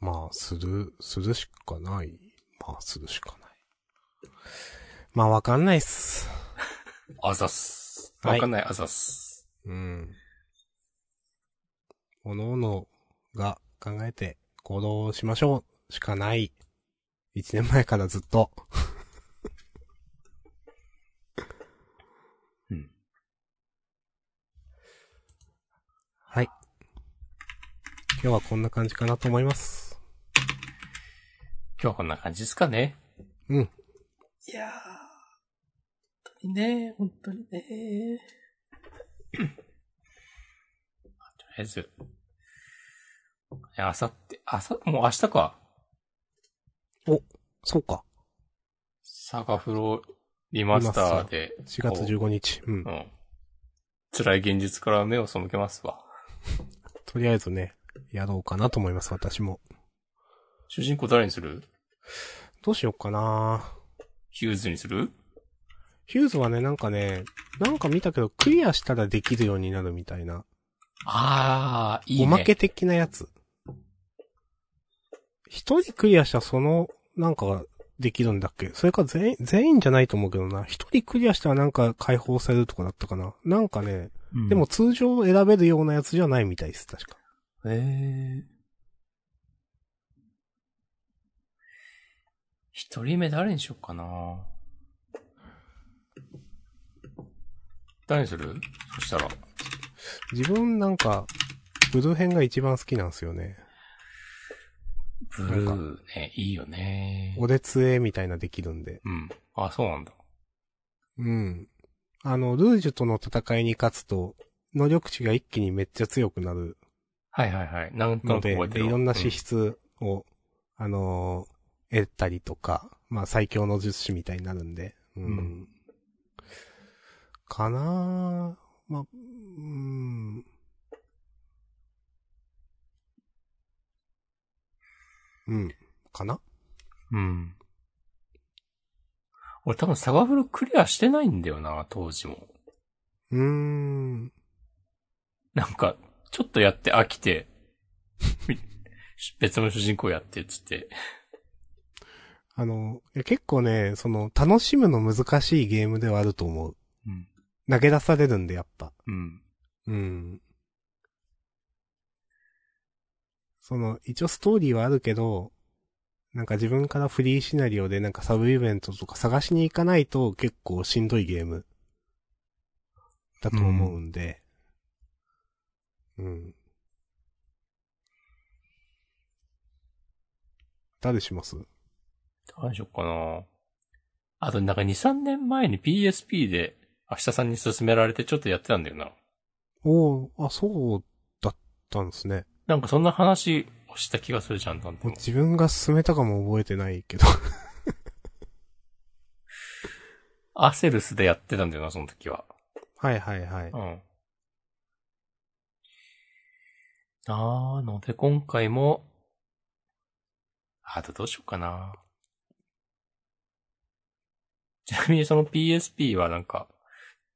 [SPEAKER 1] まあ、する、するしかない。まあ、するしかない。まあ、わかんないっす。
[SPEAKER 2] あざっす。
[SPEAKER 1] はい
[SPEAKER 2] わかんないあざっす。
[SPEAKER 1] うん。おのおのが考えて行動しましょうしかない。一年前からずっと。
[SPEAKER 2] うん。
[SPEAKER 1] はい。今日はこんな感じかなと思います。
[SPEAKER 2] 今日はこんな感じですかね。
[SPEAKER 1] うん。
[SPEAKER 2] いやー、本当にね、本当にね。とりあえず、あさって、あさ、もう明日か。
[SPEAKER 1] そうか。
[SPEAKER 2] サガフロリマスターで、
[SPEAKER 1] 4月15日。うん
[SPEAKER 2] う。ん。辛い現実から目を背けますわ。
[SPEAKER 1] とりあえずね、やろうかなと思います、私も。
[SPEAKER 2] 主人公誰にする？
[SPEAKER 1] どうしようかな
[SPEAKER 2] ヒューズにする？
[SPEAKER 1] ヒューズはね、なんかね、なんか見たけど、クリアしたらできるようになるみたいな。
[SPEAKER 2] ああ、いいね。
[SPEAKER 1] おまけ的なやつ。一人クリアしたらその、なんかができるんだっけ？それか全員、全員じゃないと思うけどな。一人クリアしたらなんか解放されるとかだったかな。なんかね、
[SPEAKER 2] うん
[SPEAKER 1] でも、通常選べるようなやつじゃないみたいです、確か。
[SPEAKER 2] ええ一人目誰にしようかな誰にする？そしたら。
[SPEAKER 1] 自分なんか、ブルー編が一番好きなんですよね。
[SPEAKER 2] ブルーね、いいよね。
[SPEAKER 1] おでつえみたいなできるんで。
[SPEAKER 2] うん。あ、そうなんだ。
[SPEAKER 1] うん。あの、ルージュとの戦いに勝つと、能力値が一気にめっちゃ強くなる
[SPEAKER 2] はいはいはい。なんとなく覚えて。
[SPEAKER 1] いろんな資
[SPEAKER 2] う
[SPEAKER 1] 質を、あのー得たりとか、まあ最強の術師みたいになるんで、うん。
[SPEAKER 2] うん
[SPEAKER 1] かなぁまあ、うん。うん。かな？
[SPEAKER 2] うん。俺多分サガフロクリアしてないんだよな、当時も。
[SPEAKER 1] うーん。
[SPEAKER 2] なんか、ちょっとやって飽きて、み 別の主人公やってっつって。
[SPEAKER 1] あの、結構ね、その、楽しむの難しいゲームではあると思う。
[SPEAKER 2] うん。
[SPEAKER 1] 投げ出されるんで、やっぱ。
[SPEAKER 2] うん。
[SPEAKER 1] うん。その、一応ストーリーはあるけど、なんか自分からフリーシナリオでなんかサブイベントとか探しに行かないと結構しんどいゲームだと思うんで。うん。誰します？
[SPEAKER 2] どうしよっかなあとなんか2、3年前に PSP で明日さんに勧められてちょっとやってたんだよな。
[SPEAKER 1] おおあ、そうだったんですね。
[SPEAKER 2] なんかそんな話をした気がするじゃん、なんて
[SPEAKER 1] 自分が進めたかも覚えてないけど。
[SPEAKER 2] アセルスでやってたんだよな、その時は。
[SPEAKER 1] はいはいはい。
[SPEAKER 2] うん。あーので今回も、あとどうしようかな。ちなみにその PSP はなんか、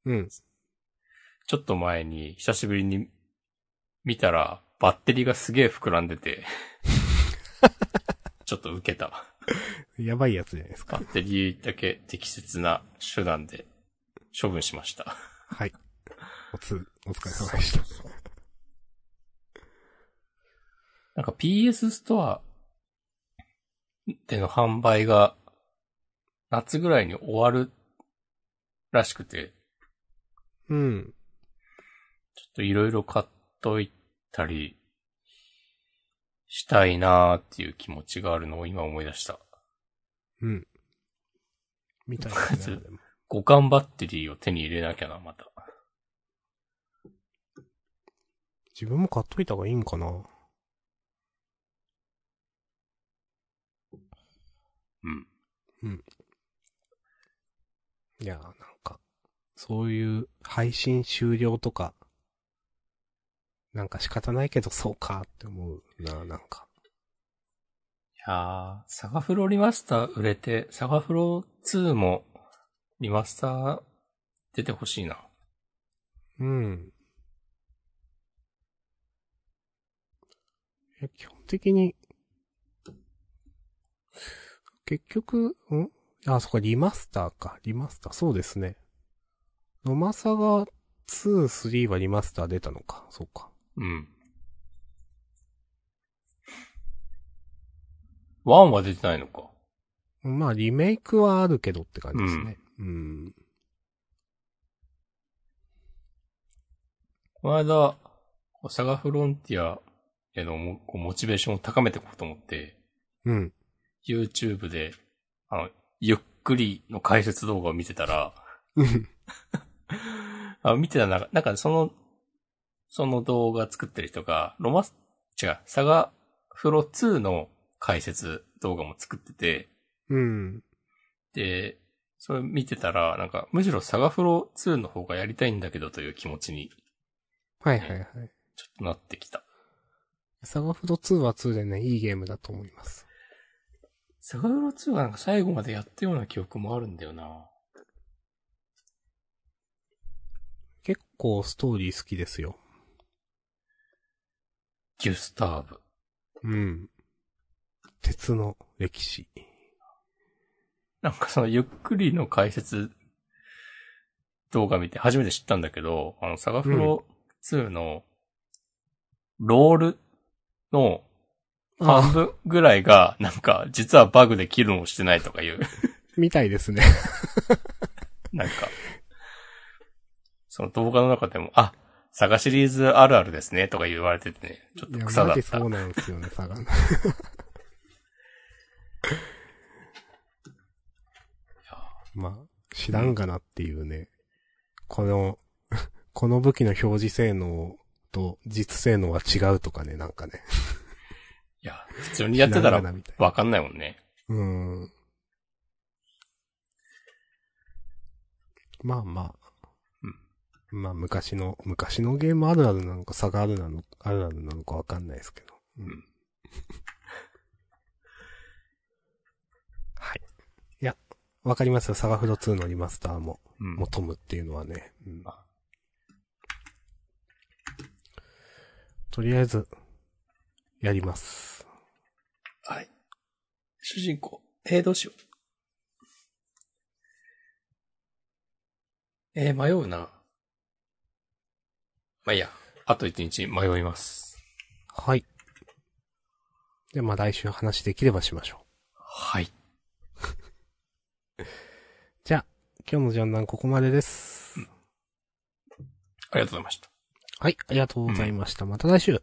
[SPEAKER 1] うん。
[SPEAKER 2] ちょっと前に久しぶりに見たら、バッテリーがすげえ膨らんでて、ちょっと受けた。
[SPEAKER 1] やばいやつじゃないですか。
[SPEAKER 2] バッテリーだけ適切な手段で処分しました。
[SPEAKER 1] はい。おつ、お疲れ様でした。
[SPEAKER 2] なんか PS ストアでの販売が夏ぐらいに終わるらしくて、
[SPEAKER 1] うん。
[SPEAKER 2] ちょっといろいろ買っといたりしたいなーっていう気持ちがあるのを今思い出した。
[SPEAKER 1] うん。みたいですね。でも
[SPEAKER 2] 互換バッテリーを手に入れなきゃな、また。
[SPEAKER 1] 自分も買っといた方がいいんかな。
[SPEAKER 2] うん。
[SPEAKER 1] いや、なんか、そういう配信終了とか、なんか仕方ないけどそうかって思うな、なんか。
[SPEAKER 2] いやー、サガフロリマスター売れて、サガフロ2もリマスター出てほしいな。
[SPEAKER 1] うん。いや、基本的に、結局、ん？あ、そっか、リマスターか。リマスター、そうですね。ロマサガ2、3はリマスター出たのか。そうか。
[SPEAKER 2] うん。1は出てないのか。
[SPEAKER 1] まあ、リメイクはあるけどって感じですね。うん。
[SPEAKER 2] この間、サガフロンティアへのモチベーションを高めていこうと思って、
[SPEAKER 1] うん。
[SPEAKER 2] YouTube で、あの、ゆっくりの解説動画を見てたら、
[SPEAKER 1] うん。
[SPEAKER 2] あ見てたらなんか、なんかその、その動画作ってる人が、ロマス、違う、サガフロ2の解説動画も作ってて、
[SPEAKER 1] うん。
[SPEAKER 2] で、それ見てたら、なんか、むしろサガフロ2の方がやりたいんだけどという気持ちに
[SPEAKER 1] はいはいはい。
[SPEAKER 2] ちょっとなってきた。
[SPEAKER 1] サガフロ2は2でね、いいゲームだと思います。
[SPEAKER 2] サガフロ2はなんか最後までやったような記憶もあるんだよな。
[SPEAKER 1] 結構ストーリー好きですよ。
[SPEAKER 2] ギュスターブ。
[SPEAKER 1] うん。鉄の歴史。
[SPEAKER 2] なんかそのゆっくりの解説動画見て初めて知ったんだけど、あの、サガフロ2のロールの半分ぐらいが、なんか、実はバグで機能してないとかいう、
[SPEAKER 1] みたいですね。
[SPEAKER 2] なんか、その動画の中でも、あ、サガシリーズあるあるですね、とか言われててね、ちょっと草だった。
[SPEAKER 1] そうなんですよね、サガ。まあ、知らんがなっていうね、この、この武器の表示性能と実性能は違うとかね、なんかね。
[SPEAKER 2] いや、普通にやってたらわかんないもんね。
[SPEAKER 1] うん。まあまあ。まあ昔の、昔のゲームあるあるなのか、差があるなの、あるあるなのかわかんないですけど。うん。はい。いや、わかりますよ。サガフロ2のリマスターも
[SPEAKER 2] うん。
[SPEAKER 1] 求むっていうのはね。うん
[SPEAKER 2] あ
[SPEAKER 1] とりあえず、やります。
[SPEAKER 2] はい。主人公。えー、どうしよう。えー、迷うな。まあいいや。あと一日迷います。
[SPEAKER 1] はい。で、まあ来週話できればしましょう。
[SPEAKER 2] はい。
[SPEAKER 1] じゃあ、今日のジャンダンここまでです。
[SPEAKER 2] ありがとうございました。
[SPEAKER 1] はい、ありがとうございました。また来週。